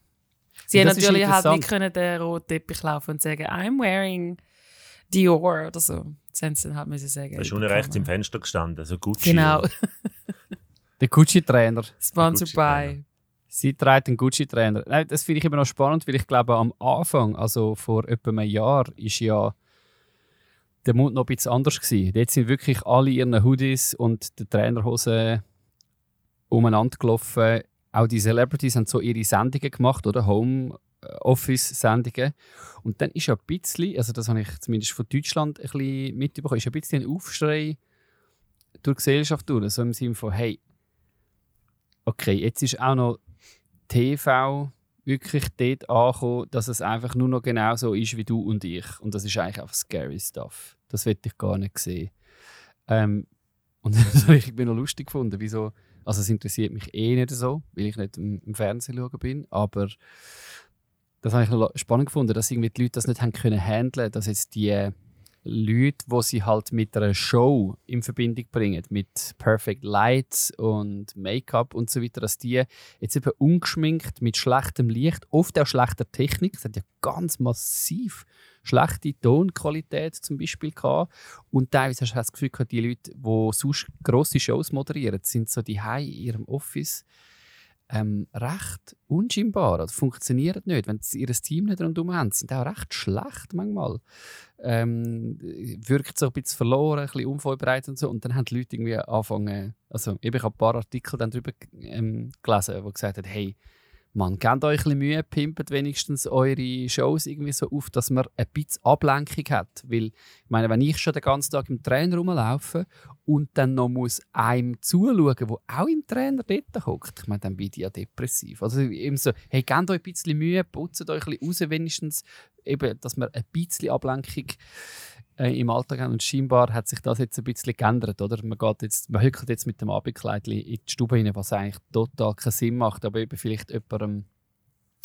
Sie haben natürlich halt nicht können den roten Teppich laufen und sagen, I'm wearing Dior oder so. Das haben sie dann halt müssen sagen. Da ist unten rechts im Fenster gestanden, so gut. Genau, Der Gucci-Trainer. sponsored by. Sie trägt einen Gucci-Trainer. Nein, Das finde ich immer noch spannend, weil ich glaube, am Anfang, also vor etwa einem Jahr, ist ja der Mund noch ein bisschen anders gewesen. Dort sind wirklich alle ihren Hoodies und die Trainerhosen umeinander gelaufen. auch die Celebrities haben so ihre Sendungen gemacht, oder? Home-Office-Sendungen. Und dann ist ja ein bisschen, also das habe ich zumindest von Deutschland ein bisschen mitbekommen, ist ein bisschen ein Aufschrei durch die Gesellschaft durch. So im Sinne von, hey, okay, jetzt ist auch noch TV wirklich dort angekommen, dass es einfach nur noch genau so ist wie du und ich. Und das ist eigentlich einfach scary stuff. Das will ich gar nicht sehen. Ähm, und das habe ich bin noch lustig gefunden, wieso, also es interessiert mich eh nicht so, weil ich nicht im, im Fernsehen schauen bin, aber das habe ich noch spannend gefunden, dass irgendwie die Leute das nicht haben können handeln, dass jetzt die Leute, die sie halt mit einer Show in Verbindung bringen, mit Perfect Lights und Make-up und so weiter, dass die jetzt eben ungeschminkt mit schlechtem Licht, oft auch schlechter Technik, es hat ja ganz massiv schlechte Tonqualität zum Beispiel gehabt. und teilweise hast du das Gefühl die Leute, die sonst grosse Shows moderieren, sind so die in ihrem Office ähm, recht unscheinbar. Das funktioniert nicht. Wenn sie ihr Team nicht rundherum haben, sind auch recht schlecht manchmal. Ähm, wirkt so ein bisschen verloren, ein bisschen unvorbereitet und so. Und dann haben die Leute irgendwie angefangen, also ich habe ein paar Artikel dann darüber ähm, gelesen, die gesagt haben, hey, man gebt euch ein bisschen Mühe, pimpet wenigstens eure Shows irgendwie so auf, dass man ein bisschen Ablenkung hat. Weil, ich meine, wenn ich schon den ganzen Tag im Trainer rumlaufe und dann noch muss einem zuschauen, wo auch im Trainer dort hockt, ich meine, dann bin ich ja depressiv. Also eben so, hey, gebt euch ein bisschen Mühe, putzt euch ein bisschen raus, wenigstens, eben, dass man ein bisschen Ablenkung äh, im Alltag haben. Und scheinbar hat sich das jetzt ein bisschen geändert. Oder? Man, geht jetzt, man hückelt jetzt mit dem Abendkleid in die Stube rein, was eigentlich total keinen Sinn macht. Aber eben vielleicht jemandem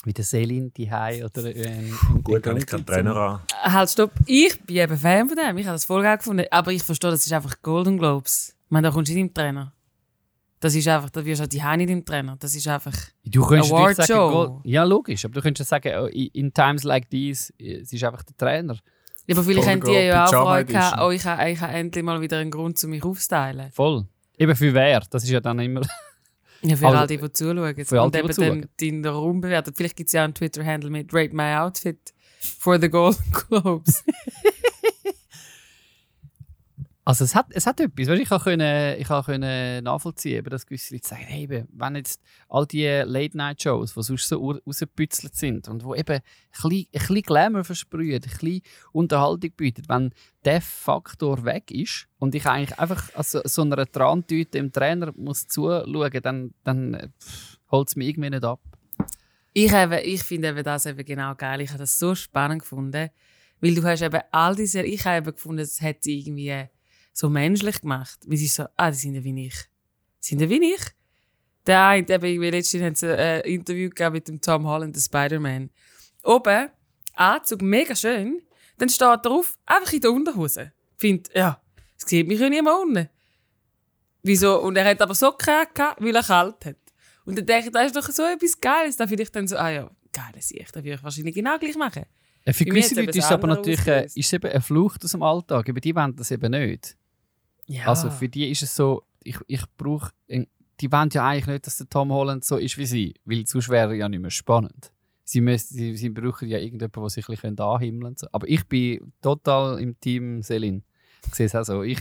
wie der Selin die oder ähm, Gut, kann ich keinen Trainer an. Äh, Halt, stopp. Ich bin eben Fan von dem. Ich habe das voll geil gefunden. Aber ich verstehe, das ist einfach Golden Globes. Ich meine, da kommst du nicht im Trainer. Das ist einfach, da wirst du halt die nicht im Trainer. Das ist einfach Du könntest Award sagen, Show. Ja logisch, aber du könntest ja sagen, oh, in in times like these, es ist einfach der Trainer. Ja, aber vielleicht haben die ja auch Freude gehabt, oh, ich habe, habe endlich mal wieder einen Grund, um mich aufzusteilen. Voll. Eben für wer, das ist ja dann immer... Ja, für Also, all die, die zuschauen. für all und die, eben die dann den Raum bewerten. Vielleicht gibt es ja auch einen Twitter-Handle mit Rate My Outfit for the Golden Globes. Also es hat, es hat etwas, weißt, ich können, ich nachvollziehen, eben, dass gewisse Leute sagen, hey, wenn jetzt all die Late-Night-Shows, die sonst so rausgeputzelt sind und wo eben ein bisschen, ein bisschen Glamour versprühen, ein bisschen Unterhaltung bieten, wenn der Faktor weg ist und ich eigentlich einfach also, so einer Trantüte im Trainer muss zuschauen, dann, dann holt es mich irgendwie nicht ab. Ich, ich finde das eben genau geil. Ich habe das so spannend gefunden. Weil du hast eben all diese, ich habe eben gefunden, es hat irgendwie so menschlich gemacht. Weil sie so, ah, die sind ja wie ich. Sind ja wie ich. Der eine, eben, irgendwie letztens haben sie ein Interview gegeben mit dem Tom Holland, der Spider-Man. Oben, Anzug, mega schön. Dann steht drauf, einfach in der Unterhose. Find, ja, es sieht mich ja niemand unten. Wieso? Und er hat aber Socken gehabt, weil er kalt hat. Und dann denke ich, das ist doch so etwas Geiles. Da finde ich dann so, ah ja, geiles Ich, das würde ich wahrscheinlich genau gleich machen. Äh, Für gewisse Leute ist es das aber natürlich äh, ist es eben eine Flucht aus dem Alltag, aber die wollen das eben nicht. Ja. Also für die ist es so, ich, ich brauche, die wollen ja eigentlich nicht, dass der Tom Holland so ist wie sie, weil sonst wäre er ja nicht mehr spannend. Sie, müssen, sie, sie brauchen ja irgendjemanden, der sich ein bisschen anhimmeln kann. Aber ich bin total im Team Selin. Ich sehe es auch so. Ich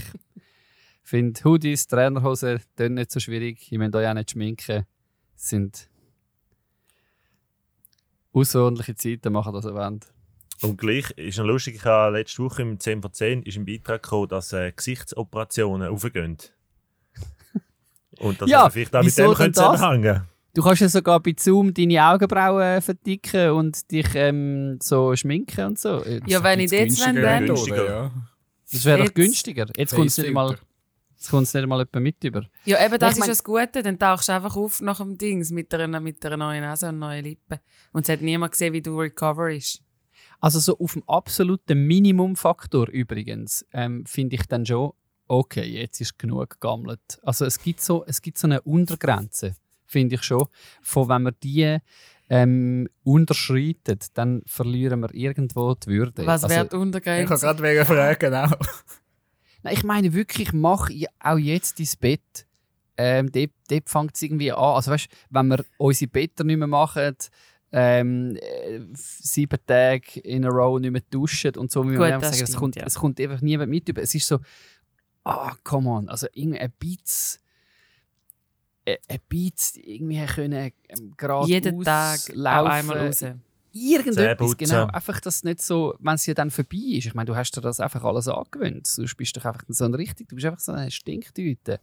finde Hoodies, Trainerhosen, dann nicht so schwierig. Ich müsst euch auch nicht schminken. Es sind außerordentliche Zeiten, machen das wollt. Und gleich ist noch lustig, ich habe letzte Woche im 10 von 10 ist ein Beitrag gekommen, dass äh, Gesichtsoperationen aufgehen. Und dass Ja, also vielleicht auch mit dem das? zusammenhängen. Du kannst ja sogar bei Zoom deine Augenbrauen verdicken und dich ähm, so schminken und so. ja, wenn ich Jetzt wenn günstiger, dann. günstiger. Ja. Das wäre doch günstiger. Jetzt kommt es nicht mal, jetzt kommt's nicht mal jemand mit über. Ja, eben, das Ich mein- ist das Gute. Dann tauchst du einfach auf nach dem Dings mit einer, mit einer neuen Nase und neuen Lippen. Und es hat niemand gesehen, wie du recoverst. Also so auf dem absoluten Minimumfaktor übrigens ähm, finde ich dann schon, okay, jetzt ist genug gegammelt. Also es gibt so, es gibt so eine Untergrenze, finde ich schon, von wenn wir die ähm, unterschreitet, dann verlieren wir irgendwo die Würde. Was also, wird Ich kann Untergrenze? gerade wegen fragen auch. Nein, ich meine wirklich, mach auch jetzt dein Bett. Ähm, dort dort fängt es irgendwie an. Also weißt, wenn wir unsere Betten nicht mehr machen, ähm, äh, sieben Tage in a row nicht mehr duschen und so, wie Gut, das sagen, es stimmt, kommt, ja. es kommt einfach niemand mit über. Es ist so, ah, come on, also irgendwie ein bisschen äh, ein bisschen irgendwie können ähm, gerade Jeden Tag laufen. einmal raus. Irgendetwas, genau. Einfach, dass nicht so, wenn es ja dann vorbei ist. Ich meine, du hast dir das einfach alles angewöhnt. Sonst bist du doch einfach so ein richtig, du bist einfach so eine Stinktüte,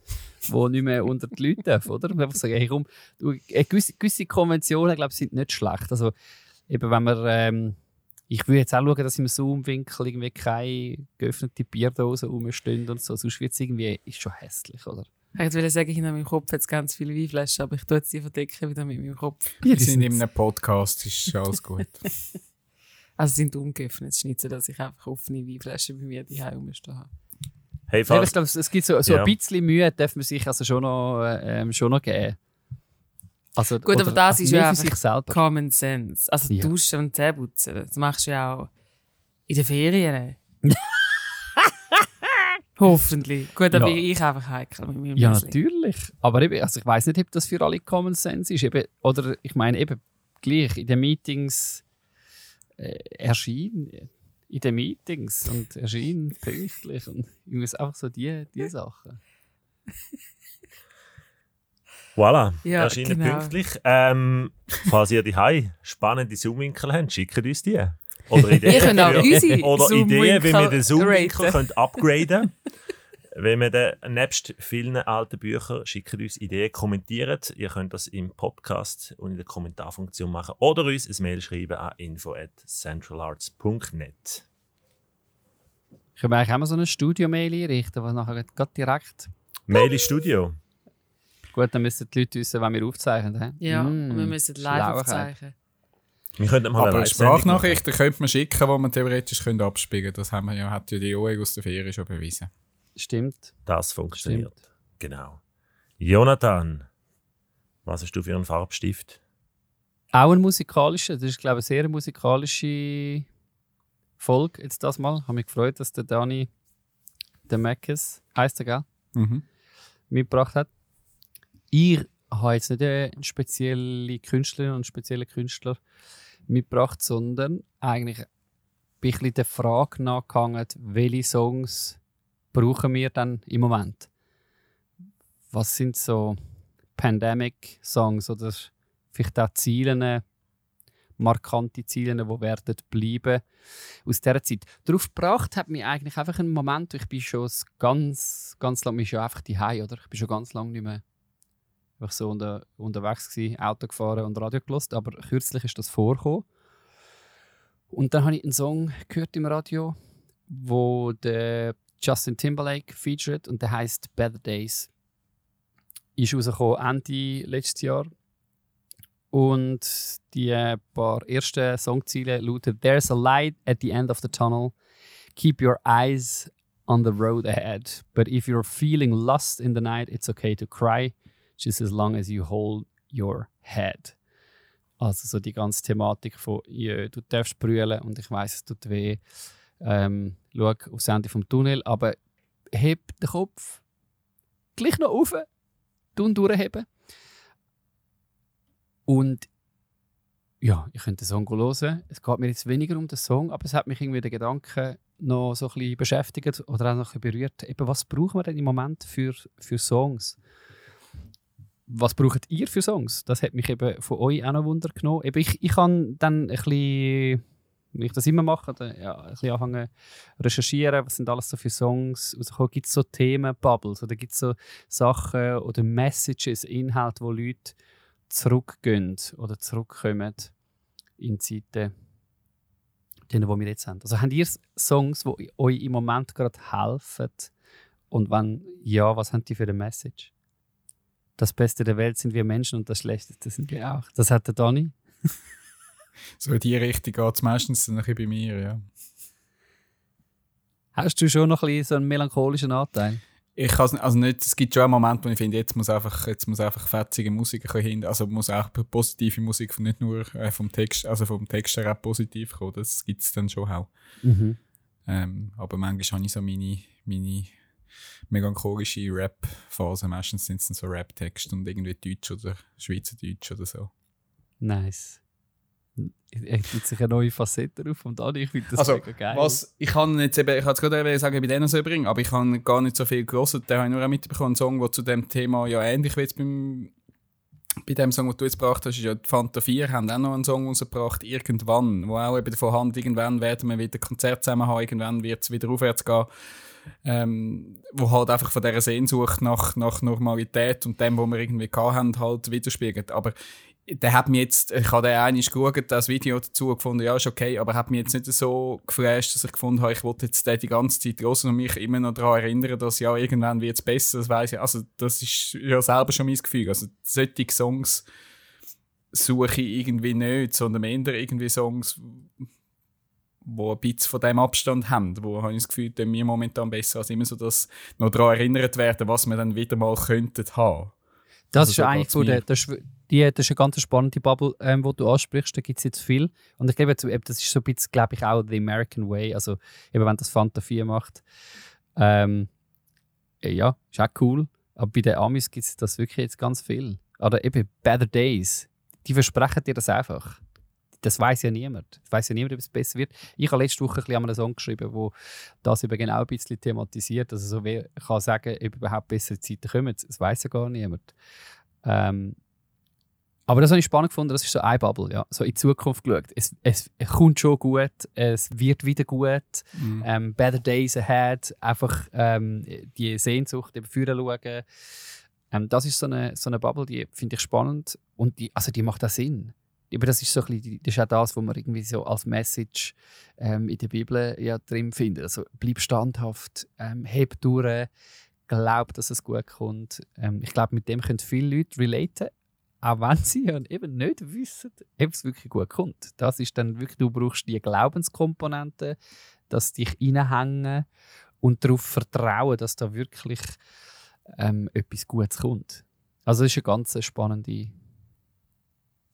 die nicht mehr unter die Leute darf, oder? Und einfach sagen, hey, komm, du, äh, gewisse, gewisse Konventionen, glaube ich, sind nicht schlecht. Also, eben, wenn man, ähm, ich würde jetzt auch schauen, dass im Zoom-Winkel irgendwie keine geöffnete Bierdose rumstehen und so. Sonst wird es irgendwie, ist schon hässlich, oder? Ich wollte sagen, hinter meinem Kopf hat es ganz viele Weinflaschen, aber ich tue jetzt die verdecken wieder mit meinem Kopf. Wir sind in einem Podcast, ist alles gut. Also sie sind ungeöffnet. Es ist nicht so, dass ich einfach offene Weinflaschen bei mir die rumstehen habe. Hey, aber ich falls, glaube, es- gibt so, so Ja. ein bisschen Mühe, darf man sich also schon noch, äh, ähm, schon noch geben. Also, Gut, aber das ist mehr ja einfach. Common Sense. Also Ja. duschen und Zähneputzen, das machst du ja auch in den Ferien. Hoffentlich. Gut, dann Ja. bin ich einfach heikel mit meinem Ja, Müsli. natürlich. Aber eben, also ich weiß nicht, ob das für alle Common Sense ist. Eben, oder ich meine eben gleich in den Meetings äh, erscheinen. In den Meetings und erscheinen pünktlich und irgendwie einfach so die, die Sachen. voilà, Ja, erscheinen genau. pünktlich. Ähm, falls ihr die spannende Zoom-Winkel habt, schickt uns die. Oder Ideen, auch unsere oder Ideen, wie wir den Zoom-Winkel können upgraden Wenn wir den, nebst vielen alten Büchern, schickt uns Ideen, kommentiert. Ihr könnt das im Podcast und in der Kommentarfunktion machen oder uns ein Mail schreiben an info.centralarts.net. Können wir eigentlich auch mal so ein Studio-Mail einrichten, was nachher gerade direkt. Mail ins Studio. Gut, dann müssen die Leute wissen, wann wir aufzeichnen. hä? Ja, Mm, und wir müssen live aufzeichnen. Wir könnten mal Aber. Sprachnachrichten könnte man schicken, die man theoretisch könnte abspielen könnte. Das haben wir ja, hat ja die OEG aus der Ferien schon bewiesen. Stimmt. Das funktioniert. Genau. Jonathan, was hast du für einen Farbstift? Auch ein musikalischer, das ist glaube ich eine sehr musikalische Folge jetzt das mal. Ich habe mich gefreut, dass der Dani der Mackes, heisst er, gell? Mhm. mitgebracht hat. Ich habe jetzt nicht eine spezielle Künstlerin und einen speziellen Künstler mitgebracht, sondern eigentlich ein bisschen der Frage nachgehangen, welche Songs brauchen wir dann im Moment? Was sind so Pandemic-Songs oder vielleicht auch Ziele, markante Ziele, die werden bleiben aus dieser Zeit. Darauf gebracht hat mich eigentlich einfach ein Moment, ich bin schon ganz, ganz lange, ich schon einfach die oder? Ich bin schon ganz lange nicht mehr einfach so unter, unterwegs gewesen, Auto gefahren und Radio gelost, aber kürzlich ist das vorgekommen. Und dann habe ich einen Song gehört im Radio, wo der Justin Timberlake featured und der heißt Better Days. Ist rausgekommen Ende letztes Jahr. Und die paar ersten Songziele lauten There's a light at the end of the tunnel. Keep your eyes on the road ahead. But if you're feeling lost in the night, it's okay to cry, just as long as you hold your head. Also so die ganze Thematik von ja, du darfst brüllen und ich weiß es tut weh. Ähm, schau aufs Ende vom Tunnel, aber heb den Kopf gleich noch auf, tun durchheben. Und ja, ich könnte den Song hören. Es geht mir jetzt weniger um den Song, aber es hat mich irgendwie der Gedanke noch so ein bisschen beschäftigt oder auch noch ein bisschen berührt. Eben, was brauchen wir denn im Moment für, für Songs? Was braucht ihr für Songs? Das hat mich eben von euch auch noch Wunder genommen. Eben, ich, ich kann dann ein bisschen, wie ich das immer mache, dann, ja, ein bisschen anfangen recherchieren, was sind alles so für Songs rausgekommen. Gibt es so Themenbubbles oder gibt es so Sachen oder Messages, Inhalte, wo Leute zurückgehen oder zurückkommen in Zeiten, die wir jetzt haben. Also habt ihr Songs, die euch im Moment gerade helfen? Und wenn ja, was haben die für eine Message? Das Beste der Welt sind wir Menschen und das Schlechteste sind wir auch. Das hat der Dani. So in die Richtung geht es meistens dann ein bisschen bei mir, ja. Hast du schon noch ein bisschen so einen melancholischen Anteil? Ich kann also nicht, es gibt schon einen Moment, wo ich finde, jetzt muss einfach, jetzt muss einfach fetzige Musik hin, also muss auch positive Musik, nicht nur äh, vom Text, also vom Text her auch positiv kommen, das gibt es dann schon auch. Ähm, aber manchmal habe ich so meine, meine melancholische Rap-Phase, meistens sind es dann so Rap-Texte und irgendwie Deutsch oder Schweizerdeutsch oder so. Nice. Er gibt sich eine neue Facette auf vom Dani. Ich finde das Also, mega geil. was, ich kann jetzt eben, ich kann es gerade eben sagen, bei denen so bringen, aber ich kann gar nicht so viel gelesen. Da habe ich nur auch mitbekommen, einen Song, der zu dem Thema ja ähnlich wie jetzt beim, bei dem Song, den du jetzt gebracht hast, ist ja die Fanta 4, haben auch noch einen Song rausgebracht, irgendwann, wo auch eben davon handelt, irgendwann werden wir wieder Konzert zusammen haben, irgendwann wird es wieder aufwärts gehen. Ähm, wo halt einfach von dieser Sehnsucht nach, nach Normalität und dem, was wir irgendwie haben, halt widerspiegelt. Aber der hat mir jetzt, ich habe den einmal geschaut, das Video dazu gefunden, ja, ist okay, aber hat mich jetzt nicht so geflasht, dass ich gefunden habe, ich wollte jetzt den die ganze Zeit hören und mich immer noch daran erinnern, dass ja, irgendwann wird es besser, das weiss ich. Also, das ist ja selber schon mein Gefühl. Also, solche Songs suche ich irgendwie nicht, sondern eher irgendwie Songs, die ein bisschen von dem Abstand haben, wo habe ich das Gefühl, tun mir momentan besser als immer so, dass noch daran erinnert werden, was wir dann wieder mal könnten haben. Das Also ist so eigentlich von der, die, das ist eine ganz spannende Bubble, ähm, du ansprichst. Da gibt es jetzt viel. Und ich glaube, das ist so ein bisschen, glaube ich, auch the American way. Also, eben, wenn das Fanta 4 macht. Ähm, äh, ja, ist auch cool. Aber bei den Amis gibt es das wirklich jetzt ganz viel. Oder eben Better Days. Die versprechen dir das einfach. Das weiß ja niemand. Das weiß ja niemand, ob es besser wird. Ich habe letzte Woche ein einem Song geschrieben, wo das eben genau ein bisschen thematisiert. Also so wer kann sagen, ob überhaupt bessere Zeiten kommen. Das weiß ja gar niemand. Ähm, aber das habe ich spannend gefunden. Das ist so eine Bubble, ja. So in die Zukunft geschaut. Es, es, kommt schon gut. Es wird wieder gut. Ähm, better days ahead. Einfach ähm, die Sehnsucht eben führen schauen. Ähm, das ist so eine, so eine Bubble, die finde ich spannend. Und die, also die macht auch Sinn. Aber das ist so ein bisschen, das ist auch das, was man irgendwie so als Message ähm, in der Bibel ja drin findet. Also bleib standhaft, ähm, heb durch, glaub, dass es gut kommt. Ähm, ich glaube, mit dem können viele Leute relaten, auch wenn sie ja eben nicht wissen, ob es wirklich gut kommt. Das ist dann wirklich, du brauchst die Glaubenskomponente, dass dich reinhängen und darauf vertrauen, dass da wirklich ähm, etwas Gutes kommt. Also das ist eine ganz spannende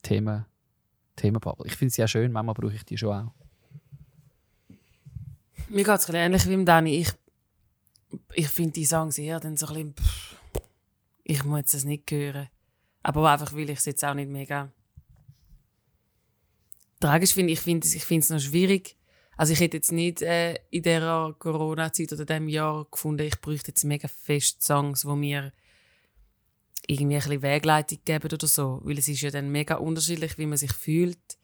Thema, Themenbubble. Ich finde sie ja schön, manchmal brauche ich die schon auch. Mir geht es ähnlich wie im Dani. Ich, ich finde die Songs eher dann so ein bisschen, pff, ich muss das nicht hören. Aber einfach, weil ich es jetzt auch nicht mega tragisch finde. Ich finde ich es noch schwierig. Also ich hätte jetzt nicht äh, in dieser Corona-Zeit oder diesem Jahr gefunden, ich bräuchte jetzt mega fest Songs, wo mir irgendwie ein bisschen Wegleitung geben oder so. Weil es ist ja dann mega unterschiedlich, wie man sich fühlt.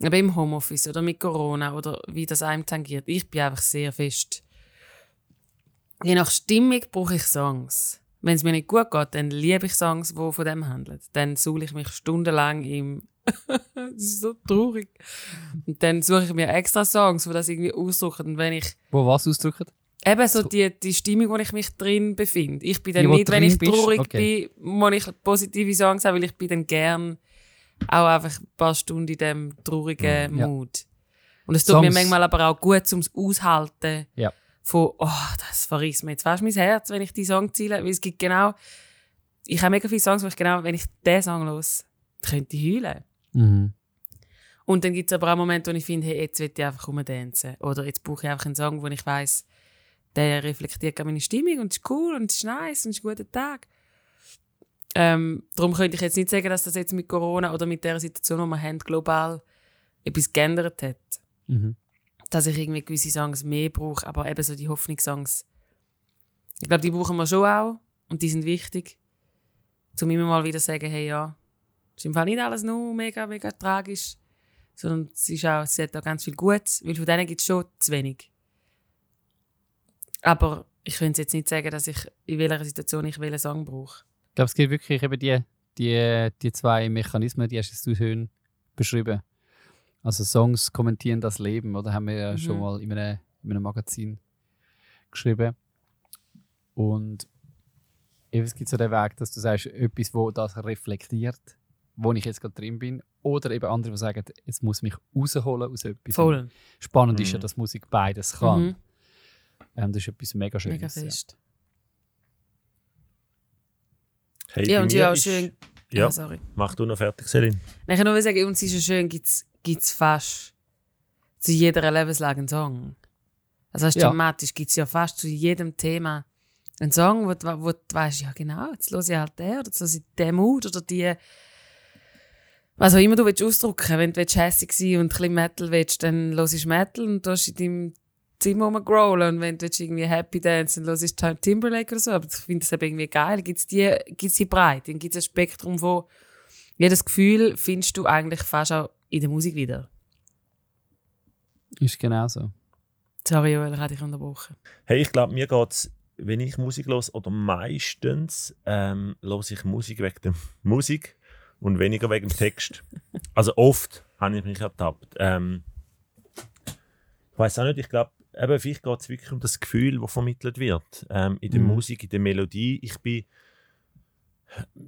Aber im Homeoffice oder mit Corona oder wie das einem tangiert. Ich bin einfach sehr fest. Je nach Stimmung brauche ich Songs. Wenn es mir nicht gut geht, dann liebe ich Songs, die von dem handeln. Dann suche ich mich stundenlang im. das ist so traurig. Und dann suche ich mir extra Songs, die das irgendwie ausdrücken. Und wenn ich Wo was ausdrücken? Eben so die, die Stimmung, wo ich mich drin befinde. Ich bin dann Die, nicht, wenn ich traurig Okay. bin, muss ich positive Songs haben, weil ich bin dann gern auch einfach ein paar Stunden in diesem traurigen Ja. Mut. Und es tut mir Songs- manchmal aber auch gut zum Aushalten Ja. Von, oh, das verriss mir jetzt fast mein Herz, wenn ich die Song ziele. Weil es gibt genau, ich habe mega viele Songs, wo ich genau, wenn ich diesen Song los, könnte ich heulen. Mhm. Und dann gibt es aber auch Momente, wo ich finde, hey, jetzt will ich einfach rumdancen. Oder jetzt brauche ich einfach einen Song, wo ich weiß, der reflektiert meine Stimmung und ist cool und ist nice und ist ein guter Tag. Ähm, darum könnte ich jetzt nicht sagen, dass das jetzt mit Corona oder mit der Situation, die wir haben, global etwas geändert hat. Mhm. Dass ich irgendwie gewisse Songs mehr brauche, aber eben so die Hoffnungssongs. Ich glaube, die brauchen wir schon auch und die sind wichtig. Um immer mal wieder sagen, hey ja, ist im Fall nicht alles nur mega, mega tragisch, sondern es, ist auch, es hat auch ganz viel Gutes, weil von denen gibt es schon zu wenig. Aber ich könnte jetzt nicht sagen, dass ich in welcher Situation ich welchen Song brauche. Ich glaube, es gibt wirklich eben die, die, die zwei Mechanismen, die hast du schön beschrieben. Also Songs kommentieren das Leben, oder haben wir ja Mhm. schon mal in einem, in einem Magazin geschrieben. Und es gibt so den Weg, dass du sagst, etwas, wo das reflektiert, wo ich jetzt gerade drin bin. Oder eben andere, die sagen, es muss mich rausholen aus etwas. Voll. Spannend ist ja, Mhm. dass Musik beides kann. Mhm. Ähm, das ist etwas mega Schönes. Mega ja. fest. Hey, Ja, und ja, schön. Ja, Ah, sorry. mach du noch fertig, Selin. Nein, Ich kann nur sagen, uns ist ja schön, gibt es fast zu jeder Lebenslage einen Song. Also Ja. thematisch gibt es ja fast zu jedem Thema einen Song, wo, du- wo du weißt, ja genau, jetzt höre ich halt den oder jetzt höre ich den Mut oder die was auch immer du willst ausdrücken Wenn du hässig sein und ein bisschen Metal willst, dann hörst du Metal und du hast in deinem Zimmer rumgrollen. Und wenn du willst irgendwie Happy Dance, dann hörst du Timberlake oder so. Aber ich finde das eben irgendwie geil. Gibt es die, gibt's die Breite? Dann gibt es ein Spektrum von jedes Gefühl findest du eigentlich fast auch in der Musik wieder. Ist genau so. Sorry, Joel, ich habe dich unterbrochen. Hey, ich glaube, mir geht es, wenn ich Musik los oder meistens ähm, los ich Musik wegen der Musik und weniger wegen dem Text. also oft habe ich mich ertappt. Ähm, ich weiß auch nicht, ich glaube, eben, vielleicht geht es wirklich um das Gefühl, das vermittelt wird. Ähm, in der Mhm. Musik, in der Melodie. Ich bin,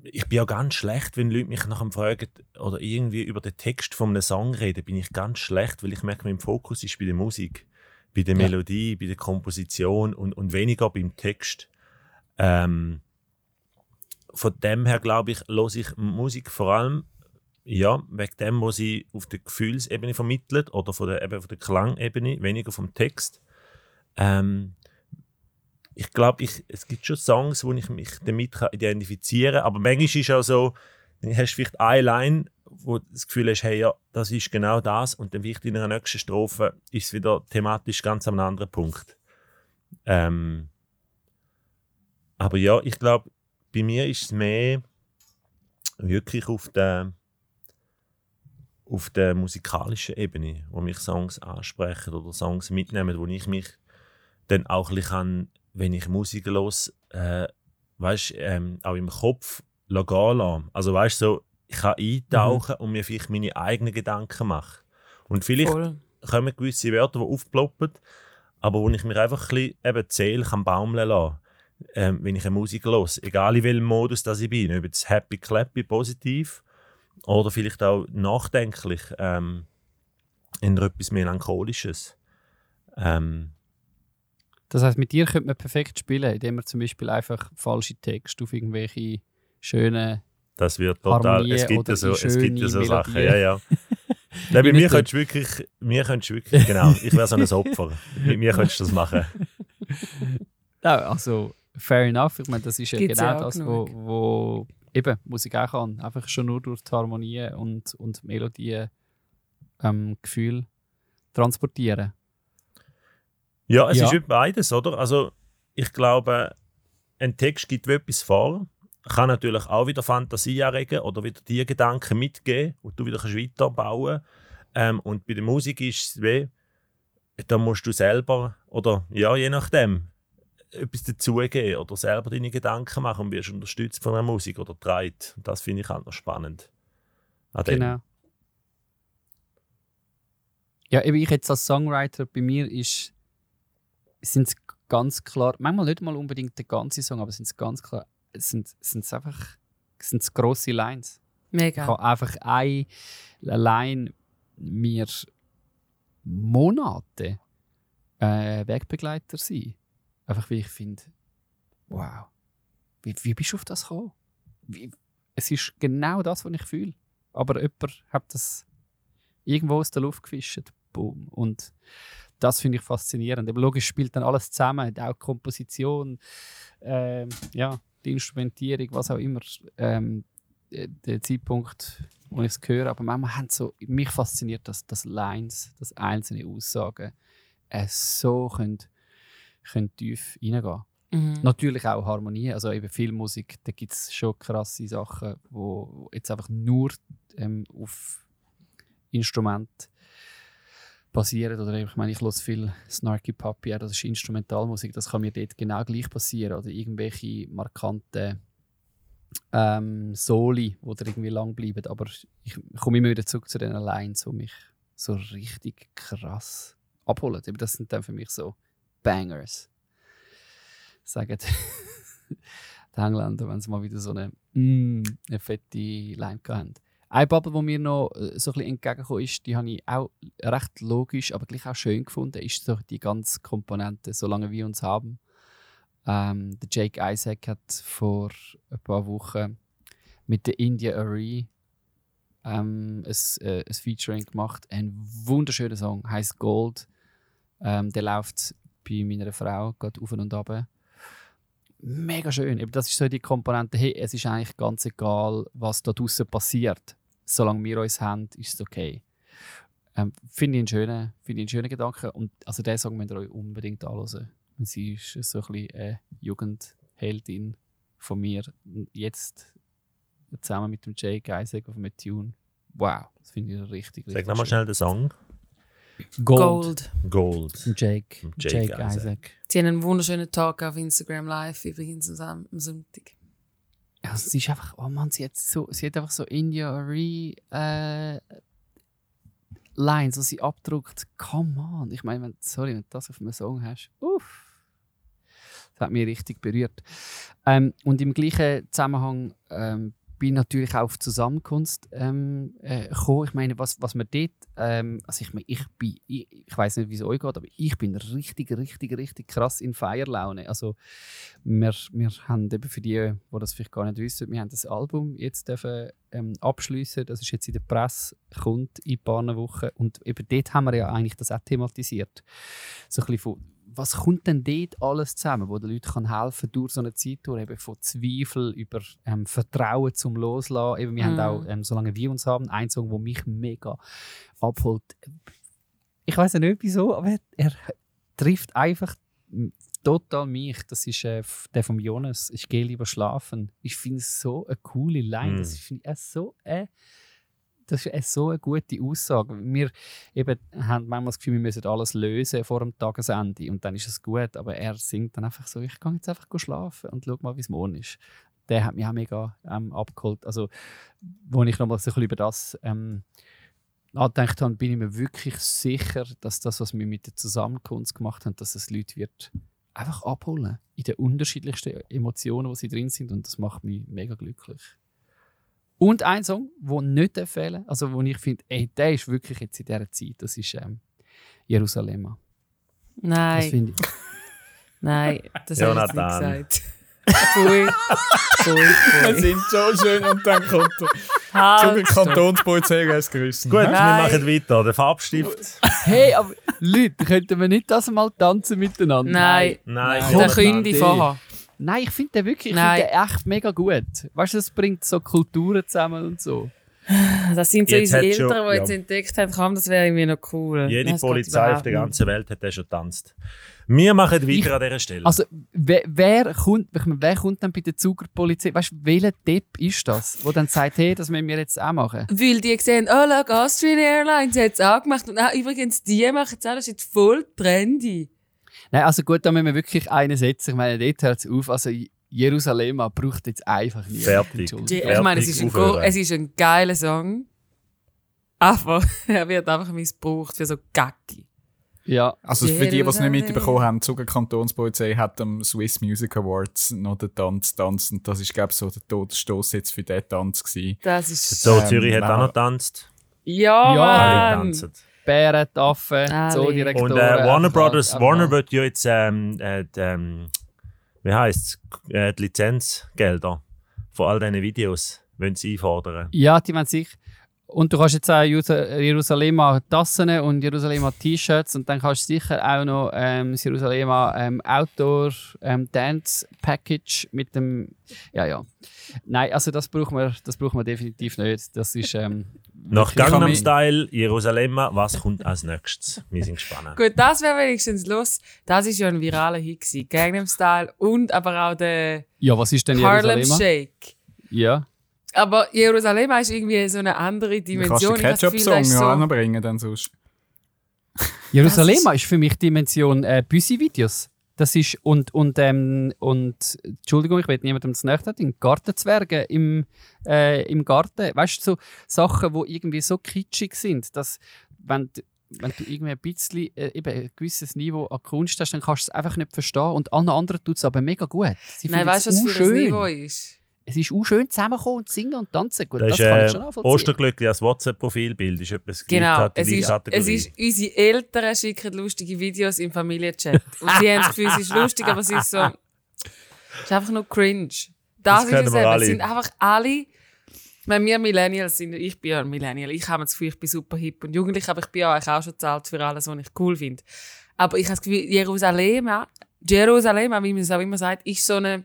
ich bin ja ganz schlecht, wenn Leute mich nach dem fragen oder irgendwie über den Text von einem Song reden, bin ich ganz schlecht, weil ich merke, mein Fokus ist bei der Musik, bei der Ja. Melodie, bei der Komposition und, und weniger beim Text. Ähm, von dem her glaube ich, höre ich Musik vor allem ja, wegen dem, was sie auf der Gefühlsebene vermittelt oder von der, eben von der Klangebene, weniger vom Text. Ähm, ich glaube, es gibt schon Songs, wo ich mich damit identifizieren kann, aber manchmal ist es auch so, dann hast du vielleicht eine Line, wo du das Gefühl hast, hey, ja, das ist genau das und dann vielleicht in einer nächsten Strophe ist es wieder thematisch ganz an einem anderen Punkt. Ähm, aber ja, ich glaube, bei mir ist es mehr wirklich auf der, auf der musikalischen Ebene, wo mich Songs ansprechen oder Songs mitnehmen, wo ich mich dann auch ein bisschen wenn ich Musik los, äh, weißt, ähm, auch im Kopf gehen lassen. Also weißt so, ich kann eintauchen und mir vielleicht meine eigenen Gedanken machen. Und vielleicht Voll. kommen gewisse Wörter, die aufploppen, aber wo ich mir einfach ein bisschen eben Seele kann baumeln lassen ähm, wenn ich eine Musik höre. Egal in welchem Modus das ich bin. Ob jetzt happy, clappy, positiv oder vielleicht auch nachdenklich ähm, in etwas Melancholisches. Ähm, Das heißt, mit dir könnte man perfekt spielen, indem man zum Beispiel einfach falsche Texte auf irgendwelche schönen. das wird total. Harmonie Es gibt ja so, es gibt ja so Sachen. Ja, ja. Nein, bei mir könntest du wirklich, mir könntest wirklich, genau, ich wäre so ein Opfer. Mit mir könntest du das machen. Ja, also, fair enough. Ich meine, das ist ja Gibt's genau auch das, wo, genug. wo eben Musik auch kann. Einfach schon nur durch die Harmonie und, und Melodien ähm, Gefühl transportieren. Ja, es Ja. ist beides, oder? Also, ich glaube, ein Text gibt etwas vor, kann natürlich auch wieder Fantasie anregen oder wieder die Gedanken mitgeben und du wieder kannst weiterbauen ähm, Und bei der Musik ist es wie, da musst du selber, oder ja, je nachdem, etwas dazugeben oder selber deine Gedanken machen und wirst unterstützt von der Musik oder treibt. Und das finde ich halt noch spannend. Genau. Ja, eben ich jetzt als Songwriter, bei mir ist sind es ganz klar, manchmal nicht mal unbedingt der ganze Song, aber sind es ganz klar, es sind es einfach es sind grosse Lines. Ich Mega. kann einfach ein allein mir Monate äh, Wegbegleiter sein. Einfach weil ich finde, wow, wie, wie bist du auf das gekommen? Wie, es ist genau das, was ich fühle. Aber jemand hat das irgendwo aus der Luft gefischt. Boom. Und das finde ich faszinierend. Aber logisch spielt dann alles zusammen, auch die Komposition, ähm, ja, die Instrumentierung, was auch immer. Ähm, äh, der Zeitpunkt, wo ich es höre. Aber manchmal haben so, mich fasziniert, dass, dass Lines, dass einzelne Aussagen äh, so können, können tief reingehen Mhm. Natürlich auch Harmonie, also eben Filmmusik, da gibt es schon krasse Sachen, wo jetzt einfach nur ähm, auf Instrument basieren. Oder ich meine, ich höre viel Snarky Puppy, ja, das ist Instrumentalmusik, das kann mir dort genau gleich passieren. Oder irgendwelche markanten ähm, Soli, die da irgendwie lang bleiben. Aber ich komme immer wieder zurück zu den Lines, die mich so richtig krass abholen. Das sind dann für mich so Bangers sagen die Engländer, wenn sie mal wieder so eine, mm, eine fette Line haben. Eine Bubble, die mir noch äh, so ein bisschen entgegengekommen ist, die habe ich auch recht logisch, aber gleich auch schön gefunden, ist so die ganze Komponente, solange wir uns haben. Ähm, der Jake Isaac hat vor ein paar Wochen mit der India Array ähm, ein, äh, ein Featuring gemacht. Ein wunderschöner Song, heißt Gold. Ähm, der läuft bei meiner Frau gerade auf und ab. Mega schön. Eben, das ist so die Komponente, hey, es ist eigentlich ganz egal, was da draußen passiert. solange wir uns haben, ist es okay. Ähm, finde ich einen schönen, finde ich einen schönen Gedanken. Und also den Song müsst ihr euch unbedingt anhören. Sie ist so ein bisschen eine Jugendheldin von mir. Jetzt zusammen mit dem Jake Isaac auf einem Tune. Wow, das finde ich richtig, Sag richtig nochmal schön. schnell den Song. Gold. Gold. Jake, Jake, Jake Isaac. Isaac. Sie haben einen wunderschönen Tag auf Instagram Live, übrigens am am Sonntag. Ja, sie ist einfach, oh Mann, sie hat, so, sie hat einfach so India Re äh, Lines, die sie abdruckt. Come on. Ich meine, wenn, sorry, wenn du das auf einem Song hast. Uff. Das hat mich richtig berührt. Ähm, und im gleichen Zusammenhang ähm, bin ich natürlich auch auf Zusammenkunft ähm, äh, gekommen. Ich meine, was, was man dort, ähm, also ich meine, ich bin, ich, ich weiß nicht, wie es euch geht, aber ich bin richtig, richtig, richtig krass in Feierlaune. Also wir, wir haben eben für die, die das vielleicht gar nicht wissen, wir haben das Album jetzt dürfen, ähm, abschließen. Das ist jetzt in der Presse, kommt in ein paar Wochen. Und eben dort haben wir ja eigentlich das auch thematisiert. So ein bisschen von, was kommt denn dort alles zusammen, wo den Leuten kann helfen durch so eine Zeit durch, eben von Zweifel über ähm, Vertrauen zum Loslassen. Eben, wir haben Mhm. auch, ähm, solange wir uns haben, einen Song, der mich mega abholt. Ich weiß nicht wieso, aber er trifft einfach total mich. Das ist äh, der von Jonas. Ich gehe lieber schlafen. Ich finde es so eine coole Line. Mm. Das finde ich äh, so äh, das ist äh, so eine gute Aussage. Wir eben haben manchmal das Gefühl, wir müssen alles lösen vor dem Tagesende und dann ist es gut. Aber er singt dann einfach so, ich kann jetzt einfach schlafen und schau mal, wie es morgen ist. Der hat mich auch mega ähm, abgeholt. Also, wo ich nochmal so ein bisschen über das ähm, nachgedacht habe, bin ich mir wirklich sicher, dass das, was wir mit der Zusammenkunft gemacht haben, dass es Leute wird einfach abholen in den unterschiedlichsten Emotionen, die sie drin sind und das macht mich mega glücklich. Und ein Song, der nicht fehlen also wo ich finde, ey, der ist wirklich jetzt in dieser Zeit, das ist ähm, Jerusalem. Das Nein, finde ich. nein, das habe ich nicht gesagt. Pfui, pfui, Wir sind so schön und dann kommt der Halt. Kantonspolizei als Grüßen. Gut, wir Nein. machen weiter. Der Farbstift. Hey, aber Leute, könnten wir nicht das mal tanzen miteinander? Nein, Nein, Nein. der Jonathan, Künde die. vorher. Nein, ich finde den wirklich ich Nein. find den echt mega gut. Weißt du, es bringt so Kulturen zusammen und so. Das sind so Jetzt unsere schon- Eltern, die jetzt ja. entdeckt haben, komm, das wäre irgendwie noch cool. Jede Das geht Polizei auf der ganzen Welt hat den schon getanzt. Wir machen weiter Ich- an dieser Stelle. Also, wer, wer, kommt, wer kommt dann bei der Zugerpolizei? Weißt du, welcher Depp ist das, der dann sagt, hey, das müssen wir jetzt auch machen? Weil die sehen, oh, schau, Austrian Airlines hat es auch gemacht. Und ah, übrigens, die machen es auch, das ist jetzt voll trendy. Nein, also gut, da müssen wir wirklich einen setzen. Ich meine, dort hört es auf. Also, Jerusalem braucht jetzt einfach niemand. Fertig. Die, ich Fertig meine, es ist, ein es ist ein geiler Song. Aber er wird einfach missbraucht für so Gacki. Ja, Also für die, die es nicht mitbekommen haben, die Zuger Kantonspolizei hat am Swiss Music Awards noch den Tanz tanzt und das ist glaube ich so der Todesstoß jetzt für diesen Tanz gewesen. Das ist. so, ähm, Zürich hat wenn auch noch getanzt. Ja, Ja, Alle tanzen. Bären, Affen, Alle. Zoodirektoren. Und äh, Warner einfach Brothers, einfach- Warner wird ja jetzt, ähm, äh, die, ähm, wie heisst äh, die Lizenzgelder von all diesen Videos wollen sie einfordern. Ja, die wollen sich. Und du kannst jetzt auch Jerusa- Jerusalemer Tassen und Jerusalemer T-Shirts und dann kannst du sicher auch noch ähm, das Jerusalemer ähm, Outdoor ähm, Dance Package mit dem. Ja, ja. Nein, also das brauchen wir, das brauchen wir definitiv nicht. Das ist. Ähm, Nach Gangnam Style, Jerusalem, was kommt als nächstes? Wir sind gespannt. Gut, das wäre wenigstens los. Das ist ja ein viraler Hit gewesen. Gangnam Style und aber auch der Ja, was ist denn Harlem Jerusalem? Shake. Ja. Aber Jerusalem ist irgendwie so eine andere Du kannst Dimension. den Ketchup-Song so, noch bringen dann sonst. Jerusalem ist, für mich die Dimension äh, Büsi-Videos. Das ist und und ähm, und Entschuldigung, ich will niemandem das nicht den Gartenzwerge im äh, im Garten, weißt du so Sachen, wo irgendwie so kitschig sind, dass wenn wenn du irgendwie ein bisschen äh, eben ein gewisses Niveau an Kunst hast, dann kannst du es einfach nicht verstehen und allen anderen tut es aber mega gut. Sie Nein, weißt du, was für ein. Niveau ist? Es ist auch schön zusammenkommen und singen und tanzen. Gut, Das das, ist kann ich äh, schon nachvollziehen. Osterglöckli als WhatsApp-Profilbild. Ist etwas Genau. gleich- Es ist, es ist, unsere Eltern schicken lustige Videos im Familienchat. Und sie haben das Gefühl, es ist lustig, aber es ist so. Es ist einfach nur cringe. Das, Das ist es wir eben. alle. Es sind einfach alle. Ich meine, wir Millennials sind, ich bin ja ein Millennial, ich habe das Gefühl, ich bin super hip und jugendlich, aber ich bin ja auch schon zahlt für alles, was ich cool finde. Aber ich habe das Gefühl, Jerusalem, Jerusalem, wie man es auch immer sagt, ist so eine,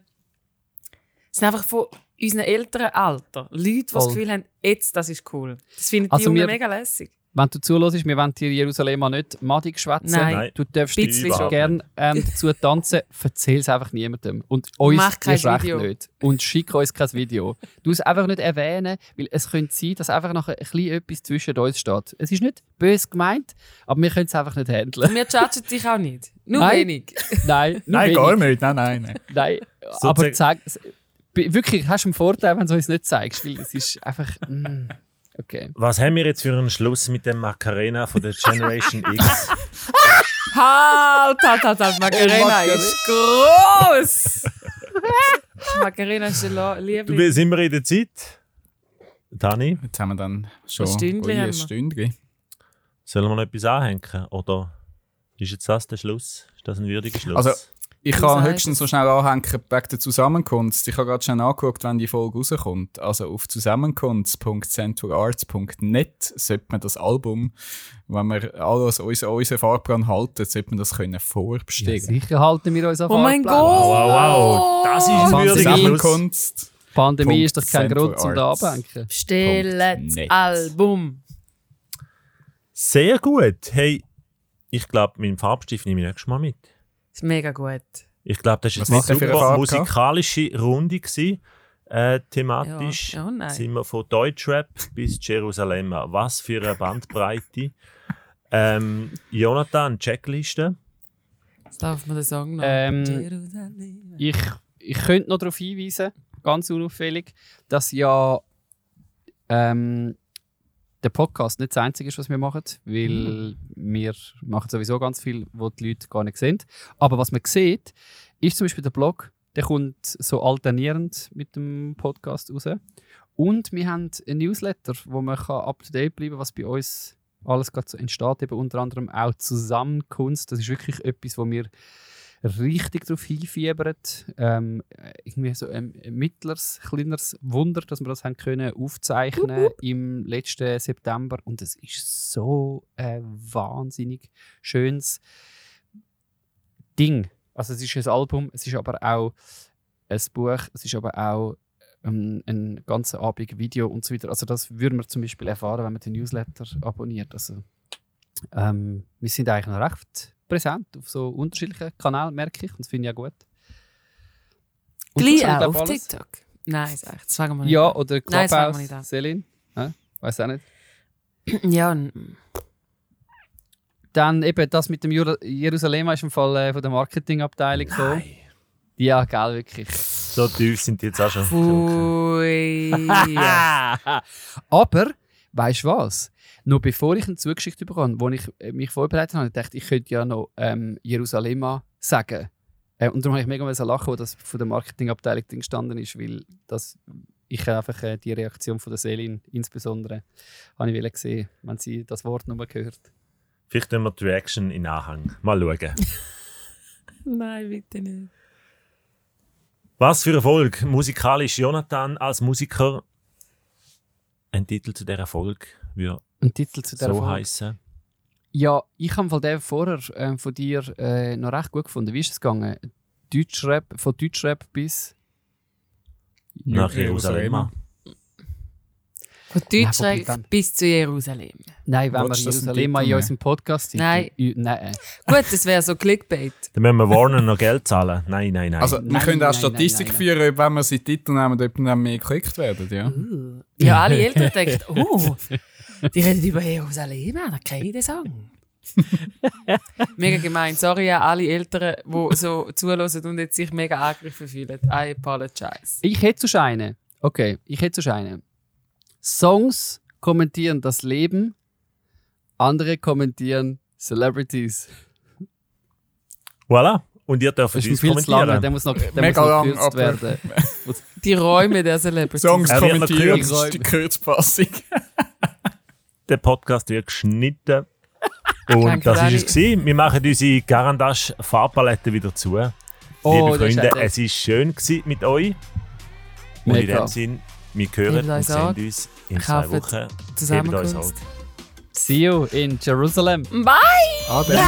sind einfach von unserem älteren Alter Leute, die das. Gefühl haben, jetzt, das ist cool. Das finden die Also Jungen wir- mega lässig. Wenn du zuhörst, wir wollen dir Jerusalem auch nicht madig schwätzen. Nein. Du darfst Bisschen gerne ähm, dazu tanzen. Erzähl es einfach niemandem. Und uns mach kein Video. nicht. Und schick uns kein Video. Du es einfach nicht erwähnen, weil es könnte sein, dass einfach noch ein bisschen etwas zwischen uns steht. Es ist nicht böse gemeint, aber wir können es einfach nicht handeln. Und wir judgen dich auch nicht. Nur Nein. wenig. Nein, nur Nein, wenig. gar nicht. Nein, nein, nein. Nein, So aber zeig- wirklich, hast du einen Vorteil, wenn du uns nicht zeigst, weil es ist einfach... mm, okay. Was haben wir jetzt für einen Schluss mit dem Macarena von der Generation X? Halt, halt, halt, halt. Macarena Macarena. ist gross. Macarena ist der Lo- Du, Liebling. sind wir in der Zeit? Dani, Jetzt haben wir dann schon Ein Stündchen ui, haben ein. Stündchen. sollen wir noch etwas anhängen? Oder ist jetzt das der Schluss? Ist das ein würdiger Schluss? Also, Ich kann höchstens so schnell anhängen wegen der Zusammenkunft. Ich habe gerade schon angeguckt, wenn die Folge rauskommt. Also auf zusammenkunft.centralarts.net sollte man das Album, wenn wir alles uns an unseren Fahrplan halten, sollte man das können Ja, vorbestellen. sicher halten wir uns auf Oh mein Fahrplan. Gott! Wow, wow, das ist Schluss. Zusammenkunft. Pandemie ist doch kein Grund zum da abhängen. Net. Album. Sehr gut. Hey, ich glaube, meinen Farbstift nehme ich nächstes Mal mit. Ist mega gut. Ich glaube, das war eine super musikalische Runde. Gewesen. Äh, thematisch Ja, nein. sind wir von Deutschrap bis Jerusalem. Was für eine Bandbreite. ähm, Jonathan, Checkliste. Jetzt darf man den Song noch. Ähm. Ich, ich könnte noch darauf hinweisen, ganz unauffällig, dass ja ähm, der Podcast nicht das Einzige ist, was wir machen, weil wir machen sowieso ganz viel, wo die Leute gar nicht sehen. Aber was man sieht, ist zum Beispiel der Blog, der kommt so alternierend mit dem Podcast raus. Und wir haben ein Newsletter, wo man kann up-to-date bleiben kann, was bei uns alles gerade so entsteht. Eben unter anderem auch Zusammenkunft. Das ist wirklich etwas, wo wir richtig darauf hinfiebern. Ähm, äh, irgendwie so ein mittleres, kleineres Wunder, dass wir das haben können aufzeichnen im letzten September. Und es ist so ein wahnsinnig schönes Ding. Also es ist ein Album, es ist aber auch ein Buch, es ist aber auch ähm, ein ganzer Abend Video und so weiter. Also das würden wir zum Beispiel erfahren, wenn man den Newsletter abonniert. Also ähm, wir sind eigentlich noch recht präsent auf so unterschiedlichen Kanälen, merke ich. Und das finde ich auch gut. Und Gleich auch auf alles. TikTok. Nein. Das fangen wir nicht Ja, oder Clubhouse. Selin. Weiß auch nicht. Ja, Dann eben das mit dem Jura Jerusalem ist im Fall äh, von der Marketingabteilung gekommen. Ja, geil, wirklich. So tief sind die jetzt auch schon. pfui. Aber, weißt du was? Noch bevor ich eine Zugeschichte bekomme, wo ich äh, mich vorbereitet habe, dachte ich, ich könnte ja noch ähm, Jerusalem sagen. Äh, und darum habe ich mega lachen, wo das von der Marketingabteilung drin gestanden ist, weil das, ich einfach äh, die Reaktion von der Selin insbesondere habe ich wollen sehen, wenn sie das Wort nur gehört. Vielleicht nehmen wir die Reaction in Anhang. Mal schauen. Nein, bitte nicht. Was für Erfolg. Musikalisch Jonathan als Musiker. Ein Titel zu dieser Folge würde Ein Titel zu der so Folge. heißen. Ja, ich habe von dem vorher ähm, von dir äh, noch recht gut gefunden. Wie ist es gegangen? Deutschrap, von Deutschrap bis. Nach Jerusalem. Von Nein, Deutschland wobei, wenn- bis zu Jerusalem. Nein, wenn wir Willst im Jerusalem in unserem Podcast sind. Nein. Nein. Gut, das wäre so Clickbait. Dann müssen wir Warner noch Geld zahlen. Nein, nein, nein. Also, wir Nein, können auch nein, Statistik nein, nein, führen, ob wenn wir sie Titel nehmen, ob dann mehr geklickt werden. Ja. Uh. Ja, alle Eltern denken, oh, die reden über Jerusalem, da kenne ich den Song. mega gemein. Sorry an alle Eltern, die so zuhören und jetzt sich mega angegriffen fühlen. I apologize. Ich hätte zu scheinen. Okay, ich hätte zu scheinen. Songs kommentieren das Leben, andere kommentieren Celebrities. voilà. Und ihr dürft viel zu lange, der kommentieren. muss noch, der Mega muss noch lang, gekürzt werden. Die Räume der Celebrities. Songs Er kommentieren, das ist die Kurzfassung. Der Podcast wird geschnitten. Und Danke, das ist es. gewesen. Wir machen unsere Garandasch Farbpalette wieder zu. Oh, Liebe Freunde, es war schön gewesen mit euch. Und in Mega. dem Sinn, wir hören und euch sehen uns in zwei Kauft Wochen. Gebt euch Zusammenkunft. Sorge. See you in Jerusalem. Bye! Ade.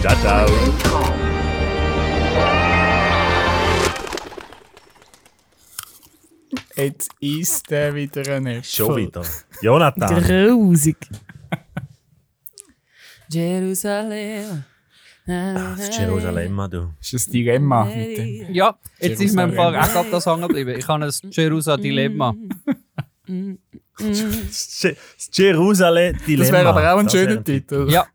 Ciao, ciao. Jetzt ist der wieder ein Äpfel. Schon wieder. Jonathan. Grusig. Jerusalem. Das ist Jerusalem, du. Das ist ein Dilemma. Mit dem. Ja, jetzt ist mir im Fall auch gerade das hängen geblieben. Ich habe ein Jerusalem-Dilemma. Das Je- das Jerusalem Dilemma. Das wäre aber auch ein Das schöner Titel. Ja,